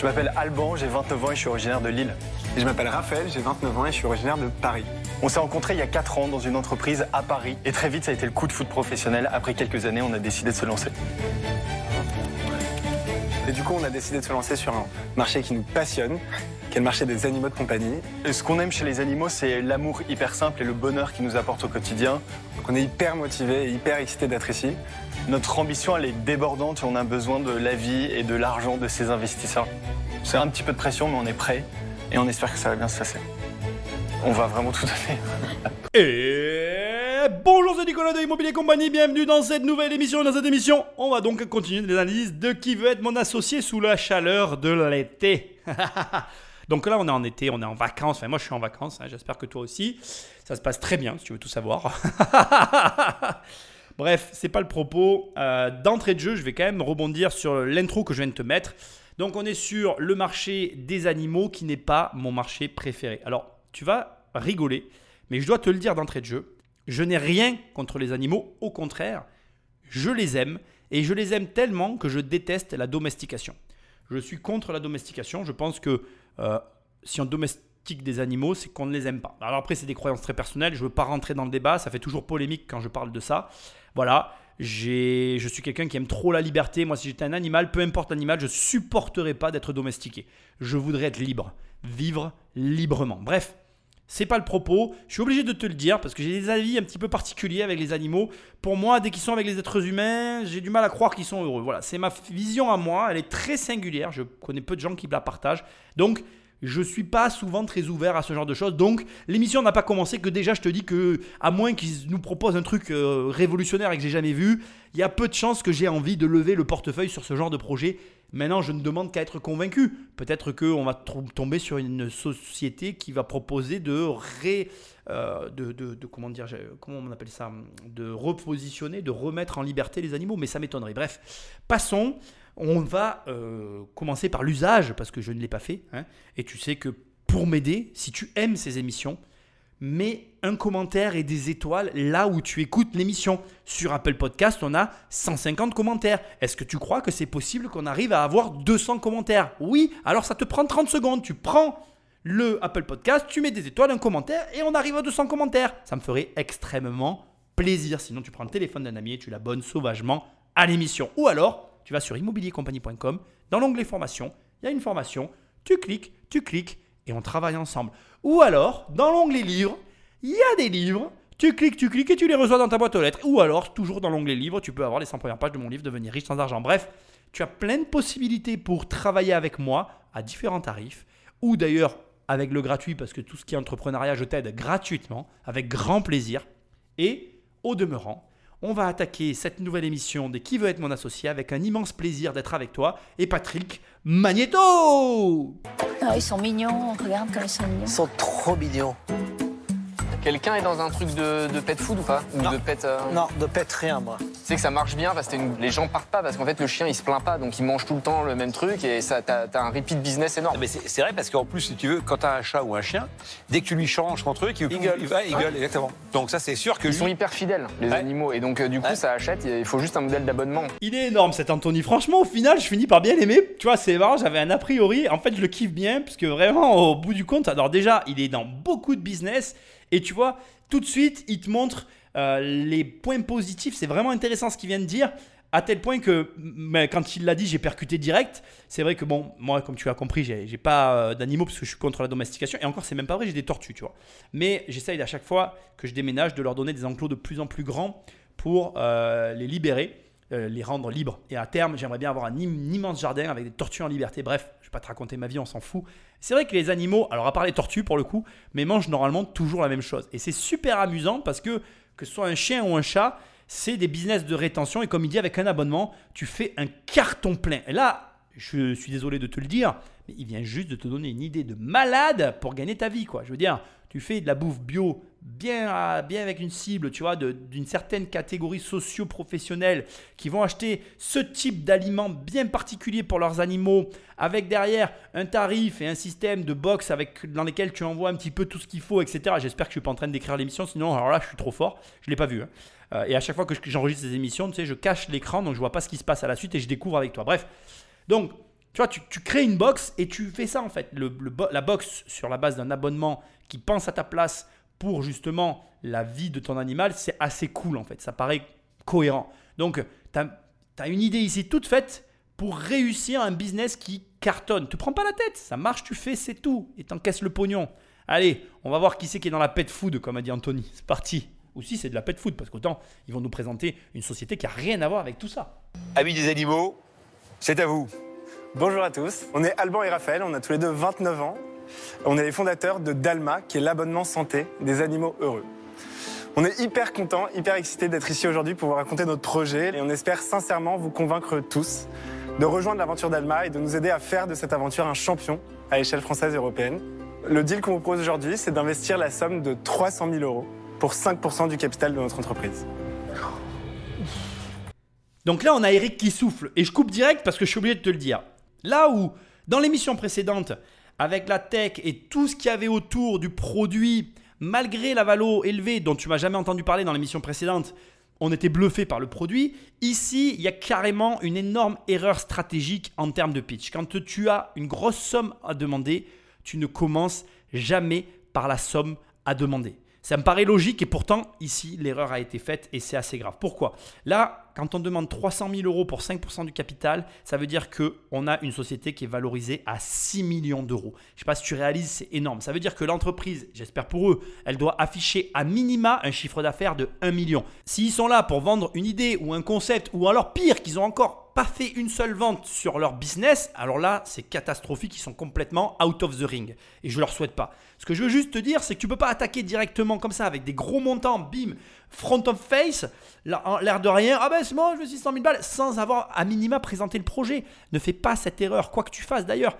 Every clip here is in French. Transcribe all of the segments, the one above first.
Je m'appelle Alban, j'ai 29 ans et je suis originaire de Lille. Et je m'appelle Raphaël, j'ai 29 ans et je suis originaire de Paris. On s'est rencontrés il y a 4 ans dans une entreprise à Paris et très vite ça a été le coup de foot professionnel. Après quelques années, on a décidé de se lancer. Et du coup, on a décidé de se lancer sur un marché qui nous passionne, qui est le marché des animaux de compagnie. Ce qu'on aime chez les animaux, c'est l'amour hyper simple et le bonheur qu'ils nous apportent au quotidien. Donc on est hyper motivé et hyper excité d'être ici. Notre ambition, elle est débordante et on a besoin de l'avis et de l'argent de ces investisseurs. C'est un petit peu de pression, mais on est prêt et on espère que ça va bien se passer. On va vraiment tout donner. Et bonjour, c'est Nicolas de Immobilier Compagnie, bienvenue dans cette nouvelle émission. Dans cette émission, on va donc continuer les analyses de qui veut être mon associé sous la chaleur de l'été. donc là, on est en été, on est en vacances. Enfin, moi, je suis en vacances, hein, j'espère que toi aussi. Ça se passe très bien, si tu veux tout savoir. Bref, c'est pas le propos. Euh, D'entrée de jeu, je vais quand même rebondir sur l'intro que je viens de te mettre. Donc, on est sur le marché des animaux qui n'est pas mon marché préféré. Alors, tu vas rigoler, mais je dois te le dire d'entrée de jeu. Je n'ai rien contre les animaux, au contraire, je les aime et je les aime tellement que je déteste la domestication. Je suis contre la domestication. Je pense que euh, si on domestique des animaux, c'est qu'on ne les aime pas. Alors après, c'est des croyances très personnelles. Je ne veux pas rentrer dans le débat. Ça fait toujours polémique quand je parle de ça. Voilà. Je suis quelqu'un qui aime trop la liberté. Moi, si j'étais un animal, peu importe l'animal, je supporterais pas d'être domestiqué. Je voudrais être libre, vivre librement. Bref, c'est pas le propos. Je suis obligé de te le dire parce que j'ai des avis un petit peu particuliers avec les animaux. Pour moi, dès qu'ils sont avec les êtres humains, j'ai du mal à croire qu'ils sont heureux. Voilà, c'est ma vision à moi. Elle est très singulière. Je connais peu de gens qui la partagent. Donc, je suis pas souvent très ouvert à ce genre de choses. Donc, l'émission n'a pas commencé que déjà, je te dis que, à moins qu'ils nous proposent un truc euh, révolutionnaire et que j'ai jamais vu, il y a peu de chances que j'ai envie de lever le portefeuille sur ce genre de projet. Maintenant, je ne demande qu'à être convaincu. Peut-être qu'on va tomber sur une société qui va proposer de ré. euh, de, de- comment dire, comment on appelle ça, de repositionner, de remettre en liberté les animaux, mais ça m'étonnerait. Bref, passons. On va euh, commencer par l'usage parce que je ne l'ai pas fait. hein. Et tu sais que pour m'aider, si tu aimes ces émissions, mets un commentaire et des étoiles là où tu écoutes l'émission. Sur Apple Podcast, on a 150 commentaires. Est-ce que tu crois que c'est possible qu'on arrive à avoir 200 commentaires? Oui, alors ça te prend 30 secondes. Tu prends le Apple Podcast, tu mets des étoiles, un commentaire et on arrive à 200 commentaires. Ça me ferait extrêmement plaisir. Sinon, tu prends le téléphone d'un ami et tu l'abonnes sauvagement à l'émission. Ou alors, tu vas sur immobiliercompagnie.com, dans l'onglet formation, il y a une formation, tu cliques, tu cliques et on travaille ensemble. Ou alors, dans l'onglet livres, il y a des livres, tu cliques, tu cliques et tu les reçois dans ta boîte aux lettres. Ou alors, toujours dans l'onglet livres, tu peux avoir les 100 premières pages de mon livre Devenir riche sans argent. Bref, tu as plein de possibilités pour travailler avec moi à différents tarifs, ou d'ailleurs avec le gratuit, parce que tout ce qui est entrepreneuriat, je t'aide gratuitement, avec grand plaisir. Et au demeurant, on va attaquer cette nouvelle émission de Qui veut être mon associé avec un immense plaisir d'être avec toi et Patrick Magneto Ah, ils sont mignons, regarde comme ils sont mignons. Ils sont trop mignons. Quelqu'un est dans un truc de, de pet food ou pas Ou Non. de pet. euh, Non, de pète rien, moi. Tu sais que ça marche bien parce que t'as une- les gens partent pas parce qu'en fait le chien il se plaint pas donc il mange tout le temps le même truc et ça t'as t'as un repeat business énorme. Mais c'est vrai parce qu'en plus, si tu veux, quand tu as un chat ou un chien, dès que tu lui changes ton truc, il, Il gueule. il va, il gueule, exactement. Donc ça, c'est sûr que Ils lui, sont hyper fidèles les Ouais. animaux et donc euh, du coup Ouais. ça achète. Il faut juste un modèle d'abonnement. Il est énorme cet Anthony. Franchement, au final, je finis par bien l'aimer. Tu vois, c'est marrant, j'avais un a priori. En fait, je le kiffe bien, parce que vraiment, au bout du compte, alors déjà, il est dans beaucoup de business. Et tu vois, tout de suite, il te montre euh, les points positifs. C'est vraiment intéressant ce qu'il vient de dire. À tel point que mais quand il l'a dit, j'ai percuté direct. C'est vrai que bon, moi, comme tu as compris, j'ai pas euh, d'animaux parce que je suis contre la domestication. Et encore, c'est même pas vrai, j'ai des tortues, tu vois. Mais j'essaye à chaque fois que je déménage de leur donner des enclos de plus en plus grands pour euh, les libérer, euh, les rendre libres. Et à terme, j'aimerais bien avoir un im- immense jardin avec des tortues en liberté. Bref, je vais pas te raconter ma vie, on s'en fout. C'est vrai que les animaux, alors à part les tortues pour le coup, mais mangent normalement toujours la même chose. Et c'est super amusant parce que que ce soit un chien ou un chat, c'est des business de rétention. Et comme il dit, avec un abonnement, tu fais un carton plein. Et là, je suis désolé de te le dire, il vient juste de te donner une idée de malade pour gagner ta vie. quoi. Je veux dire, tu fais de la bouffe bio bien, à- bien avec une cible, tu vois, d'une certaine catégorie socio-professionnelle qui vont acheter ce type d'aliments bien particulier pour leurs animaux, avec derrière un tarif et un système de box avec, dans lesquels tu envoies un petit peu tout ce qu'il faut, etc. J'espère que je suis pas en train d'écrire l'émission, sinon alors là je suis trop fort, je l'ai pas vu. hein. Euh, et à chaque fois que je- j'enregistre ces émissions, tu sais, je cache l'écran, donc je vois pas ce qui se passe à la suite et je découvre avec toi. Bref, donc Tu vois, tu, crées une box et tu fais ça en fait. La box sur la base d'un abonnement qui pense à ta place pour justement la vie de ton animal, c'est assez cool en fait. Ça paraît cohérent. Donc, tu as, une idée ici toute faite pour réussir un business qui cartonne. Tu prends pas la tête, ça marche, tu fais, c'est tout. Et t'encaisses le pognon. Allez, on va voir qui c'est qui est dans la pet food, comme a dit Anthony. C'est parti. Ou si c'est de la pet food, parce qu'autant ils vont nous présenter une société qui a rien à voir avec tout ça. Amis des animaux, c'est à vous. Bonjour à tous. On est Alban et Raphaël, on a tous les deux 29 ans. On est les fondateurs de Dalma, qui est l'abonnement santé des animaux heureux. On est hyper contents, hyper excités d'être ici aujourd'hui pour vous raconter notre projet et on espère sincèrement vous convaincre tous de rejoindre l'aventure d'Alma et de nous aider à faire de cette aventure un champion à l'échelle française et européenne. Le deal qu'on vous propose aujourd'hui, c'est d'investir la somme de 300 000 euros pour 5% du capital de notre entreprise. Donc là, on a Eric qui souffle. Et je coupe direct parce que je suis obligé de te le dire. Là où, dans l'émission précédente, avec la tech et tout ce qu'il y avait autour du produit, malgré la valo élevée dont tu m'as jamais entendu parler dans l'émission précédente, on était bluffé par le produit. Ici, il y a carrément une énorme erreur stratégique en termes de pitch. Quand tu as une grosse somme à demander, tu ne commences jamais par la somme à demander. Ça me paraît logique et pourtant, ici, l'erreur a été faite et c'est assez grave. Pourquoi? Là, quand on demande 300 000 euros pour 5% du capital, ça veut dire qu'on a une société qui est valorisée à 6 millions d'euros. Je ne sais pas si tu réalises, c'est énorme. Ça veut dire que l'entreprise, j'espère pour eux, elle doit afficher à minima un chiffre d'affaires de 1 million. S'ils sont là pour vendre une idée ou un concept, ou alors pire, qu'ils ont encore fait une seule vente sur leur business, alors là, c'est catastrophique, ils sont complètement out of the ring. Et je leur souhaite pas. Ce que je veux juste te dire, c'est que tu peux pas attaquer directement comme ça avec des gros montants, bim, front of face, l'air de rien, ah ben c'est bon, je veux 600 000 balles, sans avoir à minima présenté le projet. Ne fais pas cette erreur, quoi que tu fasses d'ailleurs.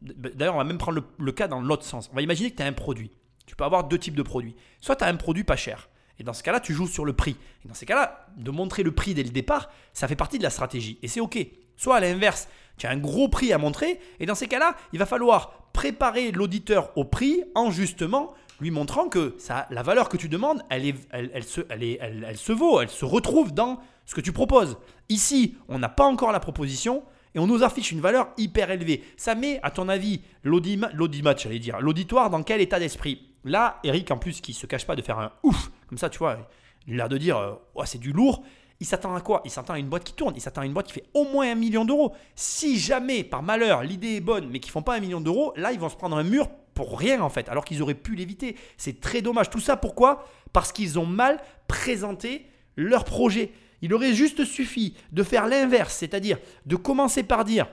D'ailleurs, on va même prendre le, le cas dans l'autre sens. On va imaginer que tu as un produit. Tu peux avoir deux types de produits. Soit tu as un produit pas cher. Et dans ce cas-là, tu joues sur le prix. Et dans ces cas-là, de montrer le prix dès le départ, ça fait partie de la stratégie. Et c'est OK. Soit à l'inverse, tu as un gros prix à montrer. Et dans ces cas-là, il va falloir préparer l'auditeur au prix en justement lui montrant que ça, la valeur que tu demandes, elle, est, elle, se, elle, est, elle, se vaut, elle se retrouve dans ce que tu proposes. Ici, on n'a pas encore la proposition et on nous affiche une valeur hyper élevée. Ça met, à ton avis, l'audima- l'audimat, j'allais dire, l'auditoire dans quel état d'esprit? Là, Eric, en plus, qui se cache pas de faire un ouf, comme ça, tu vois, il a l'air de dire, euh, c'est du lourd. Il s'attend à quoi? Il s'attend à une boîte qui tourne, il s'attend à une boîte qui fait au moins un million d'euros. Si jamais, par malheur, l'idée est bonne, mais qu'ils font pas un million d'euros, là, ils vont se prendre un mur pour rien, en fait, alors qu'ils auraient pu l'éviter. C'est très dommage. Tout ça, pourquoi? Parce qu'ils ont mal présenté leur projet. Il aurait juste suffi de faire l'inverse, c'est-à-dire de commencer par dire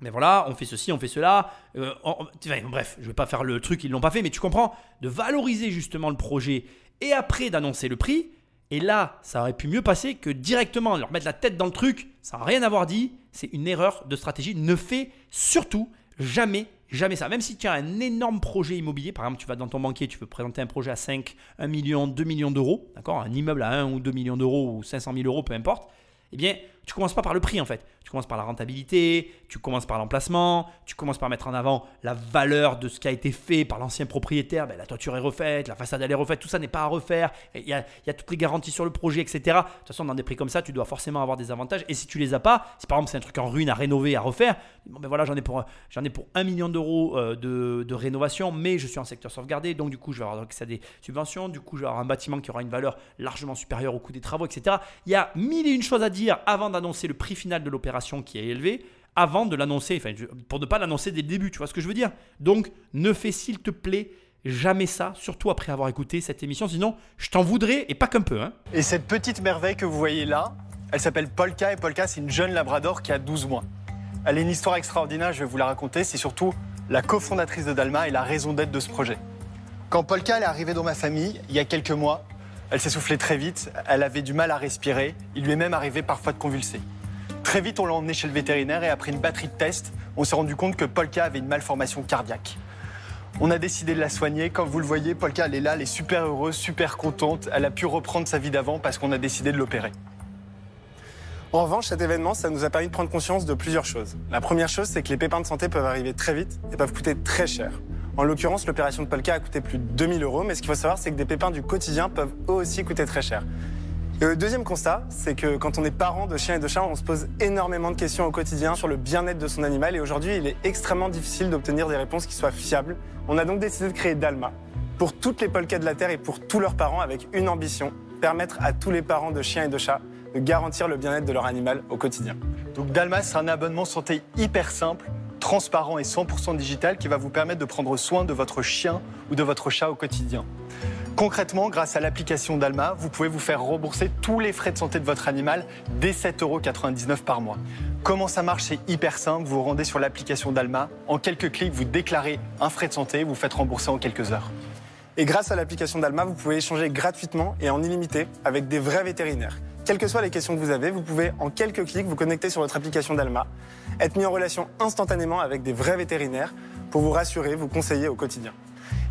mais voilà, on fait ceci, on fait cela. euh, bref, je vais pas faire le truc, ils l'ont pas fait, mais tu comprends? De valoriser justement le projet et après d'annoncer le prix. Et là, ça aurait pu mieux passer que directement leur mettre la tête dans le truc, ça n'a rien avoir dit. C'est une erreur de stratégie. Ne fais surtout jamais, jamais ça. Même si tu as un énorme projet immobilier, par exemple, tu vas dans ton banquier, tu veux présenter un projet à 5, 1 million, 2 millions d'euros, d'accord? Un immeuble à 1 ou 2 millions d'euros ou 500 000 euros, peu importe. Eh bien, tu commences pas par le prix en fait. Tu commences par la rentabilité, tu commences par l'emplacement, tu commences par mettre en avant la valeur de ce qui a été fait par l'ancien propriétaire. Ben, la toiture est refaite, la façade elle est refaite, tout ça n'est pas à refaire. Il y, a, toutes les garanties sur le projet, etc. De toute façon, dans des prix comme ça, tu dois forcément avoir des avantages. Et si tu les as pas, si par exemple c'est un truc en ruine à rénover, à refaire, bon ben voilà, j'en ai pour j'en ai pour 1 million d'euros euh, de, rénovation, mais je suis en secteur sauvegardé, donc du coup je vais avoir accès à des subventions, du coup je vais avoir un bâtiment qui aura une valeur largement supérieure au coût des travaux, etc. Il y a mille et une choses à dire avant d'annoncer le prix final de l'opération qui est élevé, avant de l'annoncer, enfin, pour ne pas l'annoncer dès le début, tu vois ce que je veux dire? Donc ne fais s'il te plaît jamais ça, surtout après avoir écouté cette émission, sinon je t'en voudrais, et pas qu'un peu. Hein. Et cette petite merveille que vous voyez là, elle s'appelle Polka et Polka, c'est une jeune labrador qui a 12 mois. Elle a une histoire extraordinaire, je vais vous la raconter. C'est surtout la cofondatrice de Dalma et la raison d'être de ce projet. Quand Polka est arrivée dans ma famille, il y a quelques mois, elle s'essoufflait très vite, elle avait du mal à respirer, il lui est même arrivé parfois de convulser. Très vite, on l'a emmenée chez le vétérinaire et après une batterie de tests, on s'est rendu compte que Polka avait une malformation cardiaque. On a décidé de la soigner. Comme vous le voyez, Polka, elle est là, elle est super heureuse, super contente. Elle a pu reprendre sa vie d'avant parce qu'on a décidé de l'opérer. En revanche, cet événement, ça nous a permis de prendre conscience de plusieurs choses. La première chose, c'est que les pépins de santé peuvent arriver très vite et peuvent coûter très cher. En l'occurrence, l'opération de Polka a coûté plus de 2000 euros, mais ce qu'il faut savoir, c'est que des pépins du quotidien peuvent eux aussi coûter très cher. Le deuxième constat, c'est que quand on est parent de chiens et de chats, on se pose énormément de questions au quotidien sur le bien-être de son animal. Et aujourd'hui, il est extrêmement difficile d'obtenir des réponses qui soient fiables. On a donc décidé de créer Dalma pour toutes les polkas de la Terre et pour tous leurs parents avec une ambition, permettre à tous les parents de chiens et de chats de garantir le bien-être de leur animal au quotidien. Donc Dalma, c'est un abonnement santé hyper simple, transparent et 100% digital qui va vous permettre de prendre soin de votre chien ou de votre chat au quotidien. Concrètement, grâce à l'application Dalma, vous pouvez vous faire rembourser tous les frais de santé de votre animal dès 7,99 euros par mois. Comment ça marche C'est hyper simple. Vous vous rendez sur l'application Dalma. En quelques clics, vous déclarez un frais de santé, vous faites rembourser en quelques heures. Et grâce à l'application Dalma, vous pouvez échanger gratuitement et en illimité avec des vrais vétérinaires. Quelles que soient les questions que vous avez, vous pouvez en quelques clics vous connecter sur votre application Dalma, être mis en relation instantanément avec des vrais vétérinaires pour vous rassurer, vous conseiller au quotidien.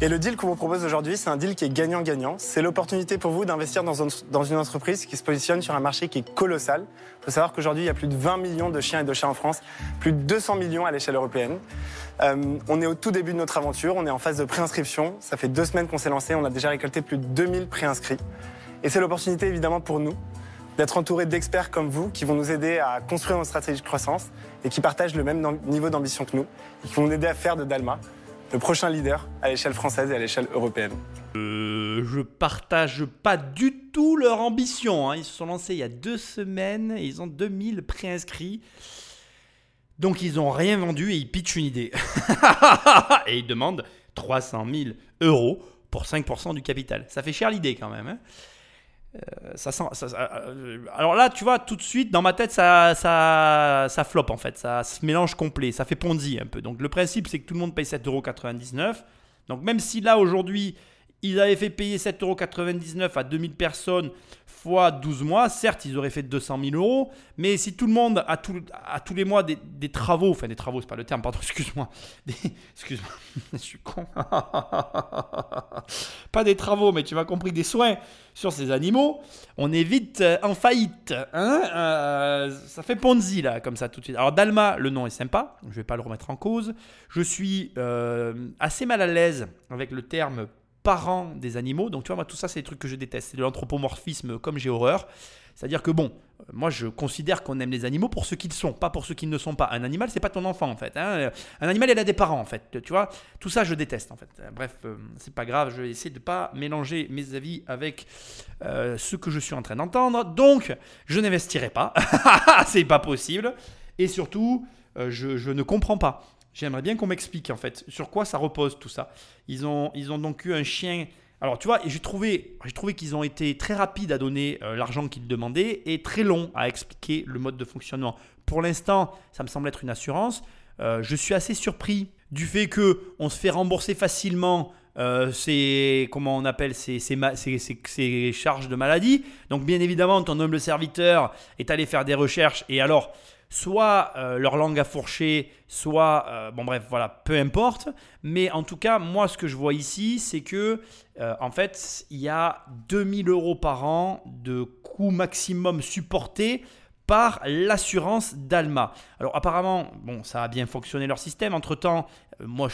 Et le deal qu'on vous propose aujourd'hui, c'est un deal qui est gagnant-gagnant. C'est l'opportunité pour vous d'investir dans, un- dans une entreprise qui se positionne sur un marché qui est colossal. Il faut savoir qu'aujourd'hui, il y a plus de 20 millions de chiens et de chats en France, plus de 200 millions à l'échelle européenne. Euh, on est au tout début de notre aventure, on est en phase de préinscription. Ça fait deux semaines qu'on s'est lancé, on a déjà récolté plus de 2000 préinscrits. Et c'est l'opportunité évidemment pour nous d'être entourés d'experts comme vous qui vont nous aider à construire notre stratégie de croissance et qui partagent le même niveau d'ambition que nous et qui vont nous aider à faire de Dalma le prochain leader à l'échelle française et à l'échelle européenne. Euh, je partage pas du tout leur ambition. hein. Ils se sont lancés il y a deux semaines et ils ont 2000 préinscrits. Donc ils ont rien vendu et ils pitchent une idée. et ils demandent 300 000 euros pour 5% du capital. Ça fait cher l'idée quand même. hein. Euh, euh, alors là, tu vois, tout de suite, dans ma tête, ça, ça, ça en fait. Ça se mélange complet. Ça fait Ponzi un peu. Donc le principe, c'est que tout le monde paye 7,99€. Donc même si là, aujourd'hui, ils avaient fait payer 7,99€ à 2000 personnes fois 12 mois, certes, ils auraient fait 200 000 euros, mais si tout le monde a, tous les mois des, travaux, enfin des travaux, c'est pas le terme, pardon, excuse-moi, excuse-moi, je suis con, pas des travaux, mais tu m'as compris, des soins sur ces animaux, on est vite euh, en faillite, hein Euh, ça fait Ponzi là, comme ça tout de suite. Alors Dalma, le nom est sympa, je vais pas le remettre en cause, je suis euh, assez mal à l'aise avec le terme parents des animaux. Donc tu vois, moi, tout ça, c'est des trucs que je déteste. C'est de l'anthropomorphisme comme j'ai horreur. C'est-à-dire que bon, euh, moi je considère qu'on aime les animaux pour ce qu'ils sont, pas pour ce qu'ils ne sont pas. Un animal, c'est pas ton enfant en fait. hein. Un animal, il a des parents en fait. Tu vois, tout ça, je déteste en fait. Euh, Bref, euh, c'est pas grave. Je vais essayer de pas mélanger mes avis avec euh, ce que je suis en train d'entendre. Donc, je n'investirai pas. c'est pas possible. Et surtout, euh, je ne comprends pas. J'aimerais bien qu'on m'explique en fait sur quoi ça repose tout ça. Ils ont, ils ont donc eu un chien. Alors tu vois, j'ai trouvé, j'ai trouvé qu'ils ont été très rapides à donner euh, l'argent qu'ils demandaient et très longs à expliquer le mode de fonctionnement. Pour l'instant, ça me semble être une assurance. Euh, je suis assez surpris du fait que on se fait rembourser facilement euh, ces comment on appelle ces- ces- ces charges de maladie. Donc bien évidemment, ton humble serviteur est allé faire des recherches et alors soit euh, leur langue a fourché, soit euh, bon bref voilà, peu importe. Mais en tout cas, moi ce que je vois ici, c'est que euh, en fait il y a 2000 euros par an de coût maximum supporté par l'assurance d'Alma. Alors apparemment, bon, ça a bien fonctionné leur système. Entre-temps, moi,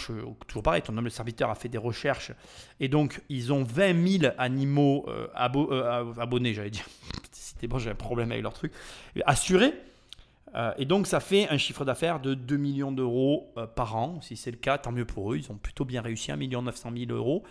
toujours pareil, ton homme serviteur a fait des recherches et donc ils ont 20 000 animaux abo- abonnés, j'allais dire. C'était bon, j'ai un problème avec leur truc. Assurés. Euh, et donc ça fait un chiffre d'affaires de 2 millions d'euros euh, par an. Si c'est le cas, tant mieux pour eux. Ils ont plutôt bien réussi, 1 900 000 euros.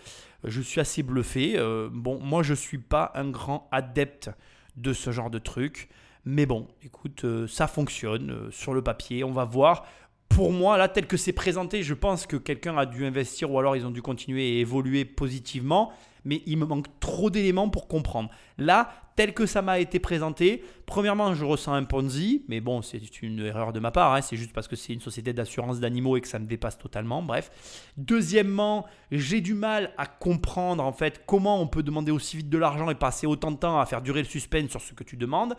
Euh, Je suis assez bluffé. Bon, moi je ne suis pas un grand adepte de ce genre de truc. Mais bon, écoute, ça fonctionne sur le papier. On va voir. Pour moi, là, tel que c'est présenté, je pense que quelqu'un a dû investir ou alors ils ont dû continuer et évoluer positivement. Mais il me manque trop d'éléments pour comprendre. Là, tel que ça m'a été présenté, premièrement, je ressens un Ponzi, mais bon, c'est une erreur de ma part. hein, c'est juste parce que c'est une société d'assurance d'animaux et que ça me dépasse totalement. Bref. Deuxièmement, j'ai du mal à comprendre en fait comment on peut demander aussi vite de l'argent et passer autant de temps à faire durer le suspense sur ce que tu demandes.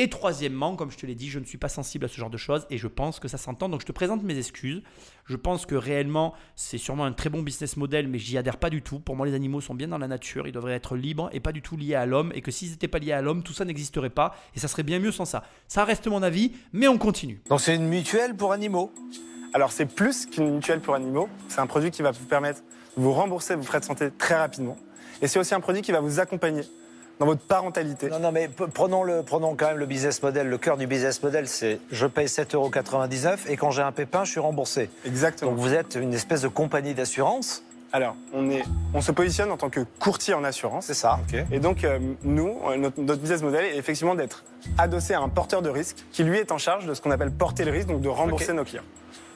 Et troisièmement, comme je te l'ai dit, je ne suis pas sensible à ce genre de choses et je pense que ça s'entend. Donc je te présente mes excuses. Je pense que réellement, c'est sûrement un très bon business model, mais j'y adhère pas du tout. Pour moi, les animaux sont bien dans la nature, ils devraient être libres et pas du tout liés à l'homme. Et que s'ils n'étaient pas liés à l'homme, tout ça n'existerait pas et ça serait bien mieux sans ça. Ça reste mon avis, mais on continue. Donc c'est une mutuelle pour animaux. Alors c'est plus qu'une mutuelle pour animaux, c'est un produit qui va vous permettre de vous rembourser vos frais de santé très rapidement. Et c'est aussi un produit qui va vous accompagner dans votre parentalité. Non, non, mais prenons, le, prenons quand même le business model. Le cœur du business model, c'est je paye 7,99 euros et quand j'ai un pépin, je suis remboursé. Exactement. Donc vous êtes une espèce de compagnie d'assurance, Alors, on, est, on se positionne en tant que courtier en assurance. c'est ça Et donc, euh, nous, euh, notre, notre business model est effectivement d'être adossé à un porteur de risque qui, lui, est en charge de ce qu'on appelle porter le risque, donc de rembourser nos clients.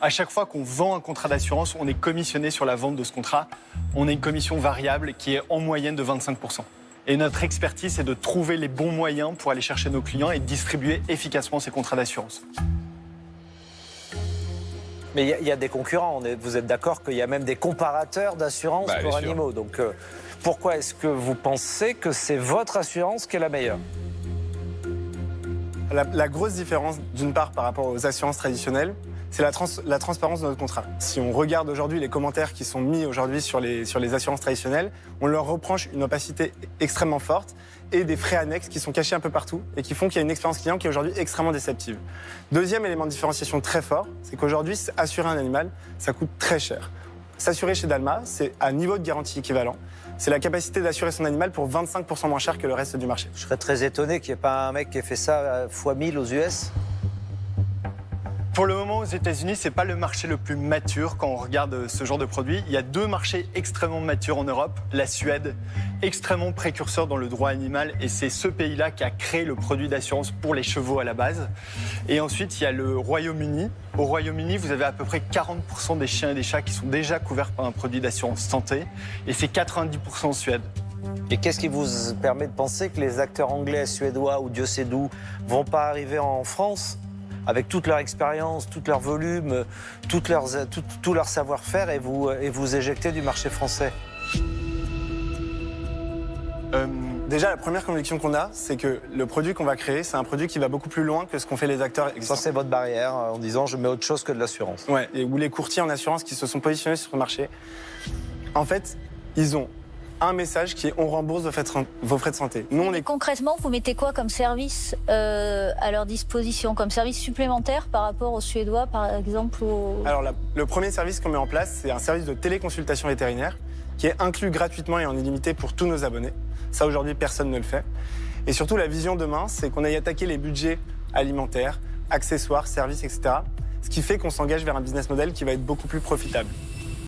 À chaque fois qu'on vend un contrat d'assurance, on est commissionné sur la vente de ce contrat. On a une commission variable qui est en moyenne de 25%. Et notre expertise, c'est de trouver les bons moyens pour aller chercher nos clients et distribuer efficacement ces contrats d'assurance. Mais il y a- il y, a des concurrents. On est- vous êtes d'accord qu'il y a même des comparateurs d'assurance Bah, pour sûr. animaux. Donc euh, pourquoi est-ce que vous pensez que c'est votre assurance qui est la meilleure? La, la grosse différence, d'une part, par rapport aux assurances traditionnelles, c'est la, trans- la transparence de notre contrat. Si on regarde aujourd'hui les commentaires qui sont mis aujourd'hui sur les, sur les assurances traditionnelles, on leur reproche une opacité extrêmement forte et des frais annexes qui sont cachés un peu partout et qui font qu'il y a une expérience client qui est aujourd'hui extrêmement déceptive. Deuxième élément de différenciation très fort, c'est qu'aujourd'hui, assurer un animal, ça coûte très cher. S'assurer chez Dalma, c'est à niveau de garantie équivalent. C'est la capacité d'assurer son animal pour 25% moins cher que le reste du marché. Je serais très étonné qu'il n'y ait pas un mec qui ait fait ça euh, fois 1000 aux US. Pour le moment, aux États-Unis, c'est pas le marché le plus mature quand on regarde euh, ce genre de produit. Il y a deux marchés extrêmement matures en Europe. La Suède, extrêmement précurseur dans le droit animal, et c'est ce pays-là qui a créé le produit d'assurance pour les chevaux à la base. Et ensuite, il y a le Royaume-Uni. Au Royaume-Uni, vous avez à peu près 40% des chiens et des chats qui sont déjà couverts par un produit d'assurance santé, et c'est 90% en Suède. Et qu'est-ce qui vous permet de penser que les acteurs anglais, suédois ou Dieu sait d'où vont pas arriver en France? Avec toute leur expérience, tout leur volume, leurs, tout, tout leur savoir-faire et vous, et vous éjecter du marché français Euh, Déjà, la première conviction qu'on a, c'est que le produit qu'on va créer, c'est un produit qui va beaucoup plus loin que ce qu'ont fait les acteurs Ça, existants. c'est votre barrière euh, en disant je mets autre chose que de l'assurance. Ouais, et où les courtiers en assurance qui se sont positionnés sur le marché, en fait, ils ont un message qui est on rembourse vos frais de, santé. Nous, on est Concrètement, vous mettez quoi comme service euh, à leur disposition? Comme service supplémentaire par rapport aux Suédois, par exemple au... Alors, la- le premier service qu'on met en place, c'est un service de téléconsultation vétérinaire qui est inclus gratuitement et en illimité pour tous nos abonnés. Ça, aujourd'hui, personne ne le fait. Et surtout, la vision demain, c'est qu'on aille attaquer les budgets alimentaires, accessoires, services, etc. Ce qui fait qu'on s'engage vers un business model qui va être beaucoup plus profitable.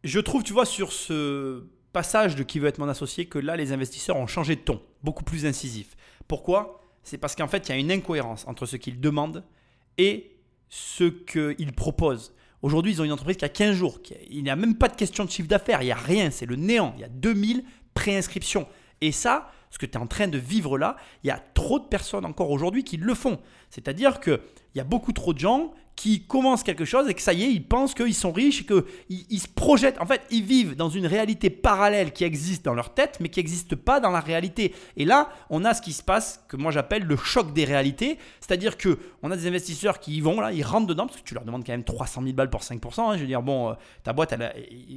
Je trouve, tu vois, sur ce passage de qui veut être mon associé, que là, les investisseurs ont changé de ton, beaucoup plus incisif. Pourquoi? C'est parce qu'en fait, il y a une incohérence entre ce qu'ils demandent et ce qu'ils proposent. Aujourd'hui, ils ont une entreprise qui a 15 jours. Il n'y a même pas de question de chiffre d'affaires. Il n'y a rien. C'est le néant. Il y a 2000 préinscriptions. Et ça, ce que tu es en train de vivre là, il y a trop de personnes encore aujourd'hui qui le font. C'est-à-dire qu'il y a beaucoup trop de gens qui commencent quelque chose et que ça y est, ils pensent qu'ils sont riches et qu'ils ils se projettent. En fait, ils vivent dans une réalité parallèle qui existe dans leur tête, mais qui n'existe pas dans la réalité. Et là, on a ce qui se passe, que moi j'appelle le choc des réalités. C'est-à-dire que on a des investisseurs qui y vont, là, ils rentrent dedans, parce que tu leur demandes quand même 300 000 balles pour 5%. hein. je veux dire, bon, euh, ta boîte,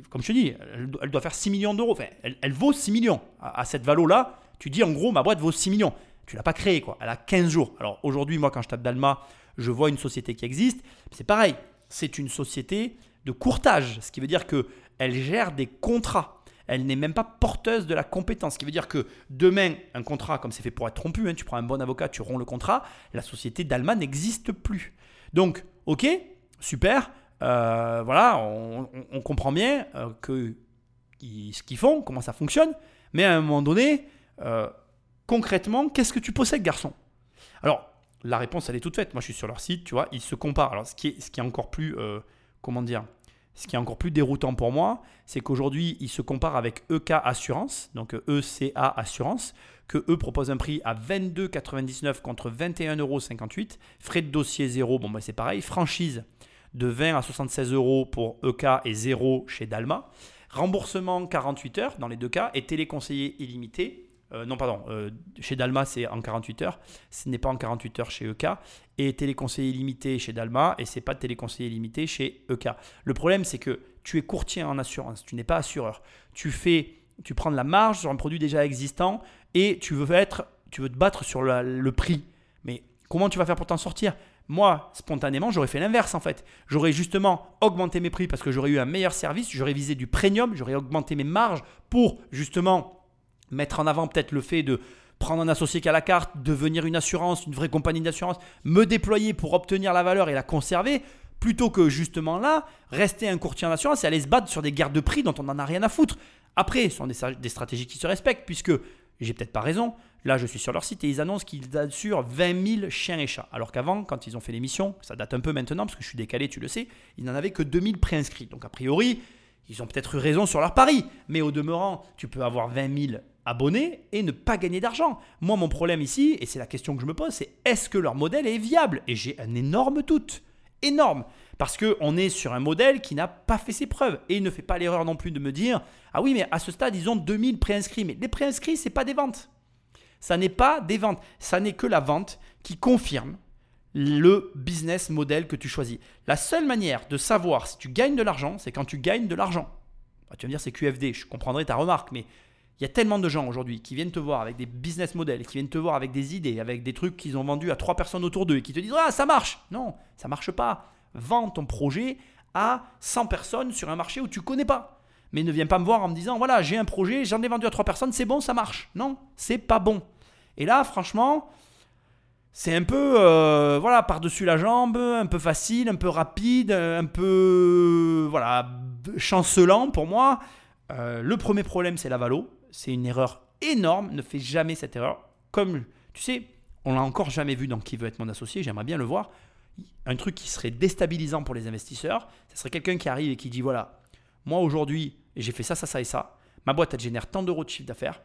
comme je te dis, elle, doit- faire 6 millions d'euros. Enfin, elle, vaut 6 millions. À, à cette valo-là, tu dis en gros, ma boîte vaut 6 millions. Tu l'as pas créée, quoi. Elle a 15 jours. Alors aujourd'hui, moi, quand je tape Dalma, je vois une société qui existe. C'est pareil. C'est une société de courtage, ce qui veut dire que elle gère des contrats. Elle n'est même pas porteuse de la compétence. Ce qui veut dire que demain, un contrat, comme c'est fait pour être rompu, hein, tu prends un bon avocat, tu romps le contrat, la société d'Alma n'existe plus. Donc, ok, super, euh, voilà, on, comprend bien euh, que ce qu'ils font, comment ça fonctionne, mais à un moment donné, euh, concrètement, qu'est-ce que tu possèdes, garçon? Alors, la réponse, elle est toute faite. Moi, je suis sur leur site, tu vois, ils se comparent. Alors, ce qui est, encore plus, euh, comment dire, ce qui est encore plus déroutant pour moi, c'est qu'aujourd'hui, ils se comparent avec EK Assurance, donc euh, ECA Assurance, que eux proposent un prix à 22,99 contre 21,58 euros. Frais de dossier zéro, bon, bah, c'est pareil. Franchise de 20 à 76 euros pour EK et 0 chez Dalma. Remboursement 48 heures dans les deux cas et téléconseiller illimité. Euh, non, pardon, euh, chez Dalma, c'est en 48 heures. Ce n'est pas en 48 heures chez EK. Et téléconseiller illimité chez Dalma, et c'est pas téléconseiller illimité chez EK. Le problème, c'est que tu es courtier en assurance, tu n'es pas assureur. Tu fais, tu prends de la marge sur un produit déjà existant et tu veux être, tu veux te battre sur le prix. Mais comment tu vas faire pour t'en sortir? Moi, spontanément, j'aurais fait l'inverse en fait. J'aurais justement augmenté mes prix parce que j'aurais eu un meilleur service, j'aurais visé du premium, j'aurais augmenté mes marges pour justement mettre en avant peut-être le fait de prendre un associé qui a la carte, devenir une assurance, une vraie compagnie d'assurance, me déployer pour obtenir la valeur et la conserver, plutôt que justement là, rester un courtier en assurance et aller se battre sur des guerres de prix dont on n'en a rien à foutre. Après, ce sont des, des stratégies qui se respectent, puisque j'ai peut-être pas raison. Là, je suis sur leur site et ils annoncent qu'ils assurent 20 000 chiens et chats. Alors qu'avant, quand ils ont fait l'émission, ça date un peu maintenant parce que je suis décalé, tu le sais, ils n'en avaient que 2000 préinscrits. Donc a priori, ils ont peut-être eu raison sur leur pari. Mais au demeurant, tu peux avoir 20 000 abonnés et ne pas gagner d'argent. Moi, mon problème ici, et c'est la question que je me pose, c'est est-ce que leur modèle est viable? Et j'ai un énorme doute. Énorme. Parce qu'on est sur un modèle qui n'a pas fait ses preuves. Et il ne fait pas l'erreur non plus de me dire Ah oui, mais à ce stade, ils ont 2000 préinscrits. Mais les préinscrits, ce n'est pas des ventes. Ça n'est pas des ventes. Ça n'est que la vente qui confirme le business model que tu choisis. La seule manière de savoir si tu gagnes de l'argent, c'est quand tu gagnes de l'argent. Bah, tu vas me dire, c'est QFD. Je comprendrai ta remarque, mais il y a tellement de gens aujourd'hui qui viennent te voir avec des business models, qui viennent te voir avec des idées, avec des trucs qu'ils ont vendus à trois personnes autour d'eux et qui te disent Ah, ça marche Non, ça marche pas. Vends ton projet à 100 personnes sur un marché où tu connais pas. Mais ne viens pas me voir en me disant Voilà, j'ai un projet, j'en ai vendu à trois personnes, c'est bon, ça marche. Non, c'est pas bon. Et là, franchement, c'est un peu euh, voilà par-dessus la jambe, un peu facile, un peu rapide, un peu voilà chancelant pour moi. Euh, le premier problème, c'est la valo c'est une erreur énorme. Ne fais jamais cette erreur. Comme, tu sais, on l'a encore jamais vu dans Qui veut être mon associé, j'aimerais bien le voir. Un truc qui serait déstabilisant pour les investisseurs, ce serait quelqu'un qui arrive et qui dit voilà, moi aujourd'hui, j'ai fait ça, ça, ça et ça. Ma boîte, elle génère tant d'euros de chiffre d'affaires.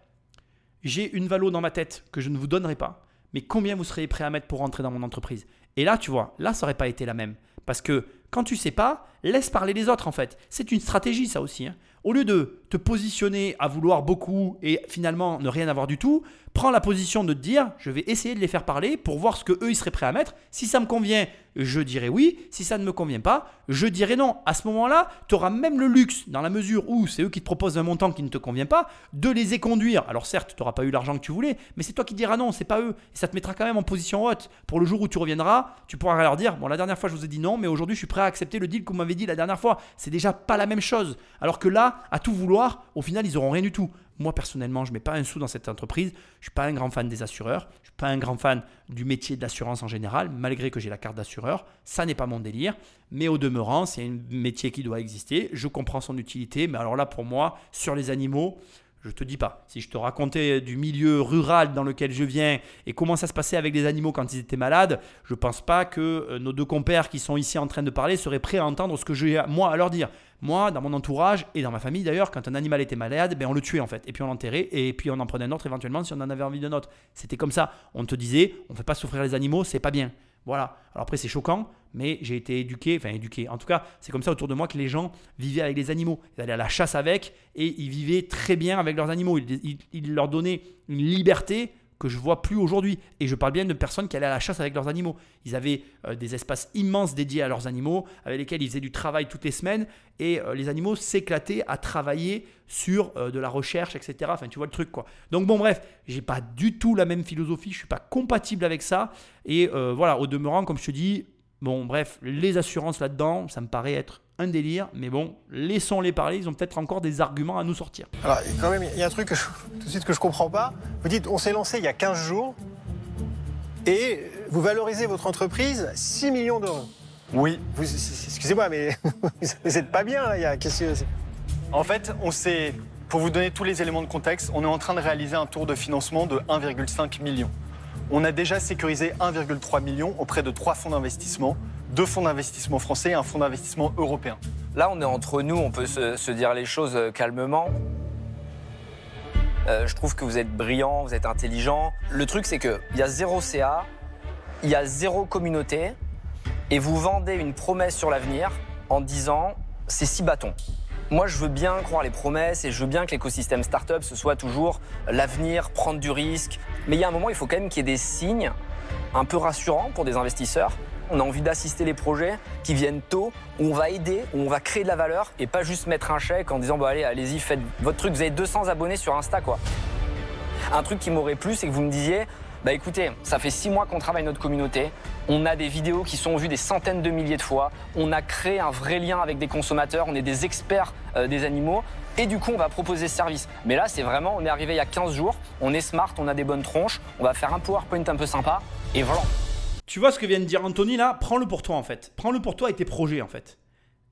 J'ai une valo dans ma tête que je ne vous donnerai pas. Mais combien vous seriez prêt à mettre pour rentrer dans mon entreprise? Et là, tu vois, là, ça n'aurait pas été la même. Parce que quand tu sais pas, laisse parler les autres en fait. C'est une stratégie ça aussi. Hein. Au lieu de te positionner à vouloir beaucoup et finalement ne rien avoir du tout, prends la position de te dire je vais essayer de les faire parler pour voir ce que eux ils seraient prêts à mettre. Si ça me convient, je dirai oui. Si ça ne me convient pas, je dirai non. À ce moment-là, tu auras même le luxe, dans la mesure où c'est eux qui te proposent un montant qui ne te convient pas, de les éconduire. Alors certes, tu n'auras pas eu l'argent que tu voulais, mais c'est toi qui diras non, c'est pas eux. Et ça te mettra quand même en position haute. Pour le jour où tu reviendras, tu pourras leur dire bon la dernière fois je vous ai dit non, mais aujourd'hui je suis prêt à accepter le deal que vous m'avez dit la dernière fois. C'est déjà pas la même chose. Alors que là, à tout vouloir, au final ils auront rien du tout. Moi, personnellement, je ne mets pas un sou dans cette entreprise. Je ne suis pas un grand fan des assureurs. Je ne suis pas un grand fan du métier de l'assurance en général, malgré que j'ai la carte d'assureur. Ça n'est pas mon délire. Mais au demeurant, c'est un métier qui doit exister. Je comprends son utilité. Mais alors là, pour moi, sur les animaux, je te dis pas. Si je te racontais du milieu rural dans lequel je viens et comment ça se passait avec les animaux quand ils étaient malades, je pense pas que euh, nos deux compères qui sont ici en train de parler seraient prêts à entendre ce que j'ai moi à leur dire. Moi, dans mon entourage et dans ma famille d'ailleurs, quand un animal était malade, ben on le tuait en fait. Et puis on l'enterrait et puis on en prenait un autre éventuellement si on en avait envie d'un autre. C'était comme ça. On te disait, on ne fait pas souffrir les animaux, c'est pas bien. Voilà. Alors après, c'est choquant, mais j'ai été éduqué, enfin éduqué. En tout cas, c'est comme ça autour de moi que les gens vivaient avec les animaux. Ils allaient à la chasse avec et ils vivaient très bien avec leurs animaux. Ils, leur donnaient une liberté je vois plus aujourd'hui. Et je parle bien de personnes qui allaient à la chasse avec leurs animaux. Ils avaient euh, des espaces immenses dédiés à leurs animaux, avec lesquels ils faisaient du travail toutes les semaines. Et euh, les animaux s'éclataient à travailler sur euh, de la recherche, etc. Enfin, tu vois le truc, quoi. Donc, bon, bref, j'ai pas du tout la même philosophie. Je suis pas compatible avec ça. Et voilà, au demeurant, comme je te dis, bon, bref, les assurances là-dedans, ça me paraît être un délire, mais bon, laissons-les parler, ils ont peut-être encore des arguments à nous sortir. Alors, quand même, il y a un truc que je, tout de suite que je comprends pas. Vous dites, on s'est lancé il y a 15 jours et vous valorisez votre entreprise 6 millions d'euros. Oui. excusez-moi, mais vous n'êtes pas bien là. Il y a, en fait, on s'est, pour vous donner tous les éléments de contexte, on est en train de réaliser un tour de financement de 1,5 million. On a déjà sécurisé 1,3 million auprès de trois fonds d'investissement deux fonds d'investissement français et un fonds d'investissement européen. Là, on est entre nous, on peut se, dire les choses euh, calmement. Euh, je trouve que vous êtes brillant, vous êtes intelligent. Le truc, c'est qu'il y a zéro CA, il y a zéro communauté, et vous vendez une promesse sur l'avenir en disant c'est six bâtons. Moi, je veux bien croire les promesses et je veux bien que l'écosystème startup, ce soit toujours l'avenir, prendre du risque. Mais il y a un moment, il faut quand même qu'il y ait des signes un peu rassurants pour des investisseurs on a envie d'assister les projets qui viennent tôt, où on va aider, où on va créer de la valeur et pas juste mettre un chèque en disant bon allez, allez-y, faites votre truc, vous avez 200 abonnés sur Insta quoi. Un truc qui m'aurait plu, c'est que vous me disiez Bah écoutez, ça fait six mois qu'on travaille notre communauté. On a des vidéos qui sont vues des centaines de milliers de fois. On a créé un vrai lien avec des consommateurs. On est des experts euh, des animaux. Et du coup, on va proposer ce service. Mais là, c'est vraiment, on est arrivé il y a 15 jours. On est smart, on a des bonnes tronches. On va faire un PowerPoint un peu sympa. Et voilà. Tu vois ce que vient de dire Anthony là? Prends-le pour toi en fait. Prends-le pour toi et tes projets en fait.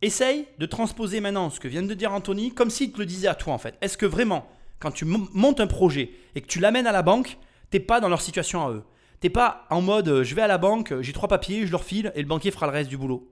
Essaye de transposer maintenant ce que vient de dire Anthony comme s'il te le disait à toi en fait. Est-ce que vraiment, quand tu montes un projet et que tu l'amènes à la banque, t'es pas dans leur situation à eux? T'es pas en mode euh, je vais à la banque, j'ai trois papiers, je leur file et le banquier fera le reste du boulot.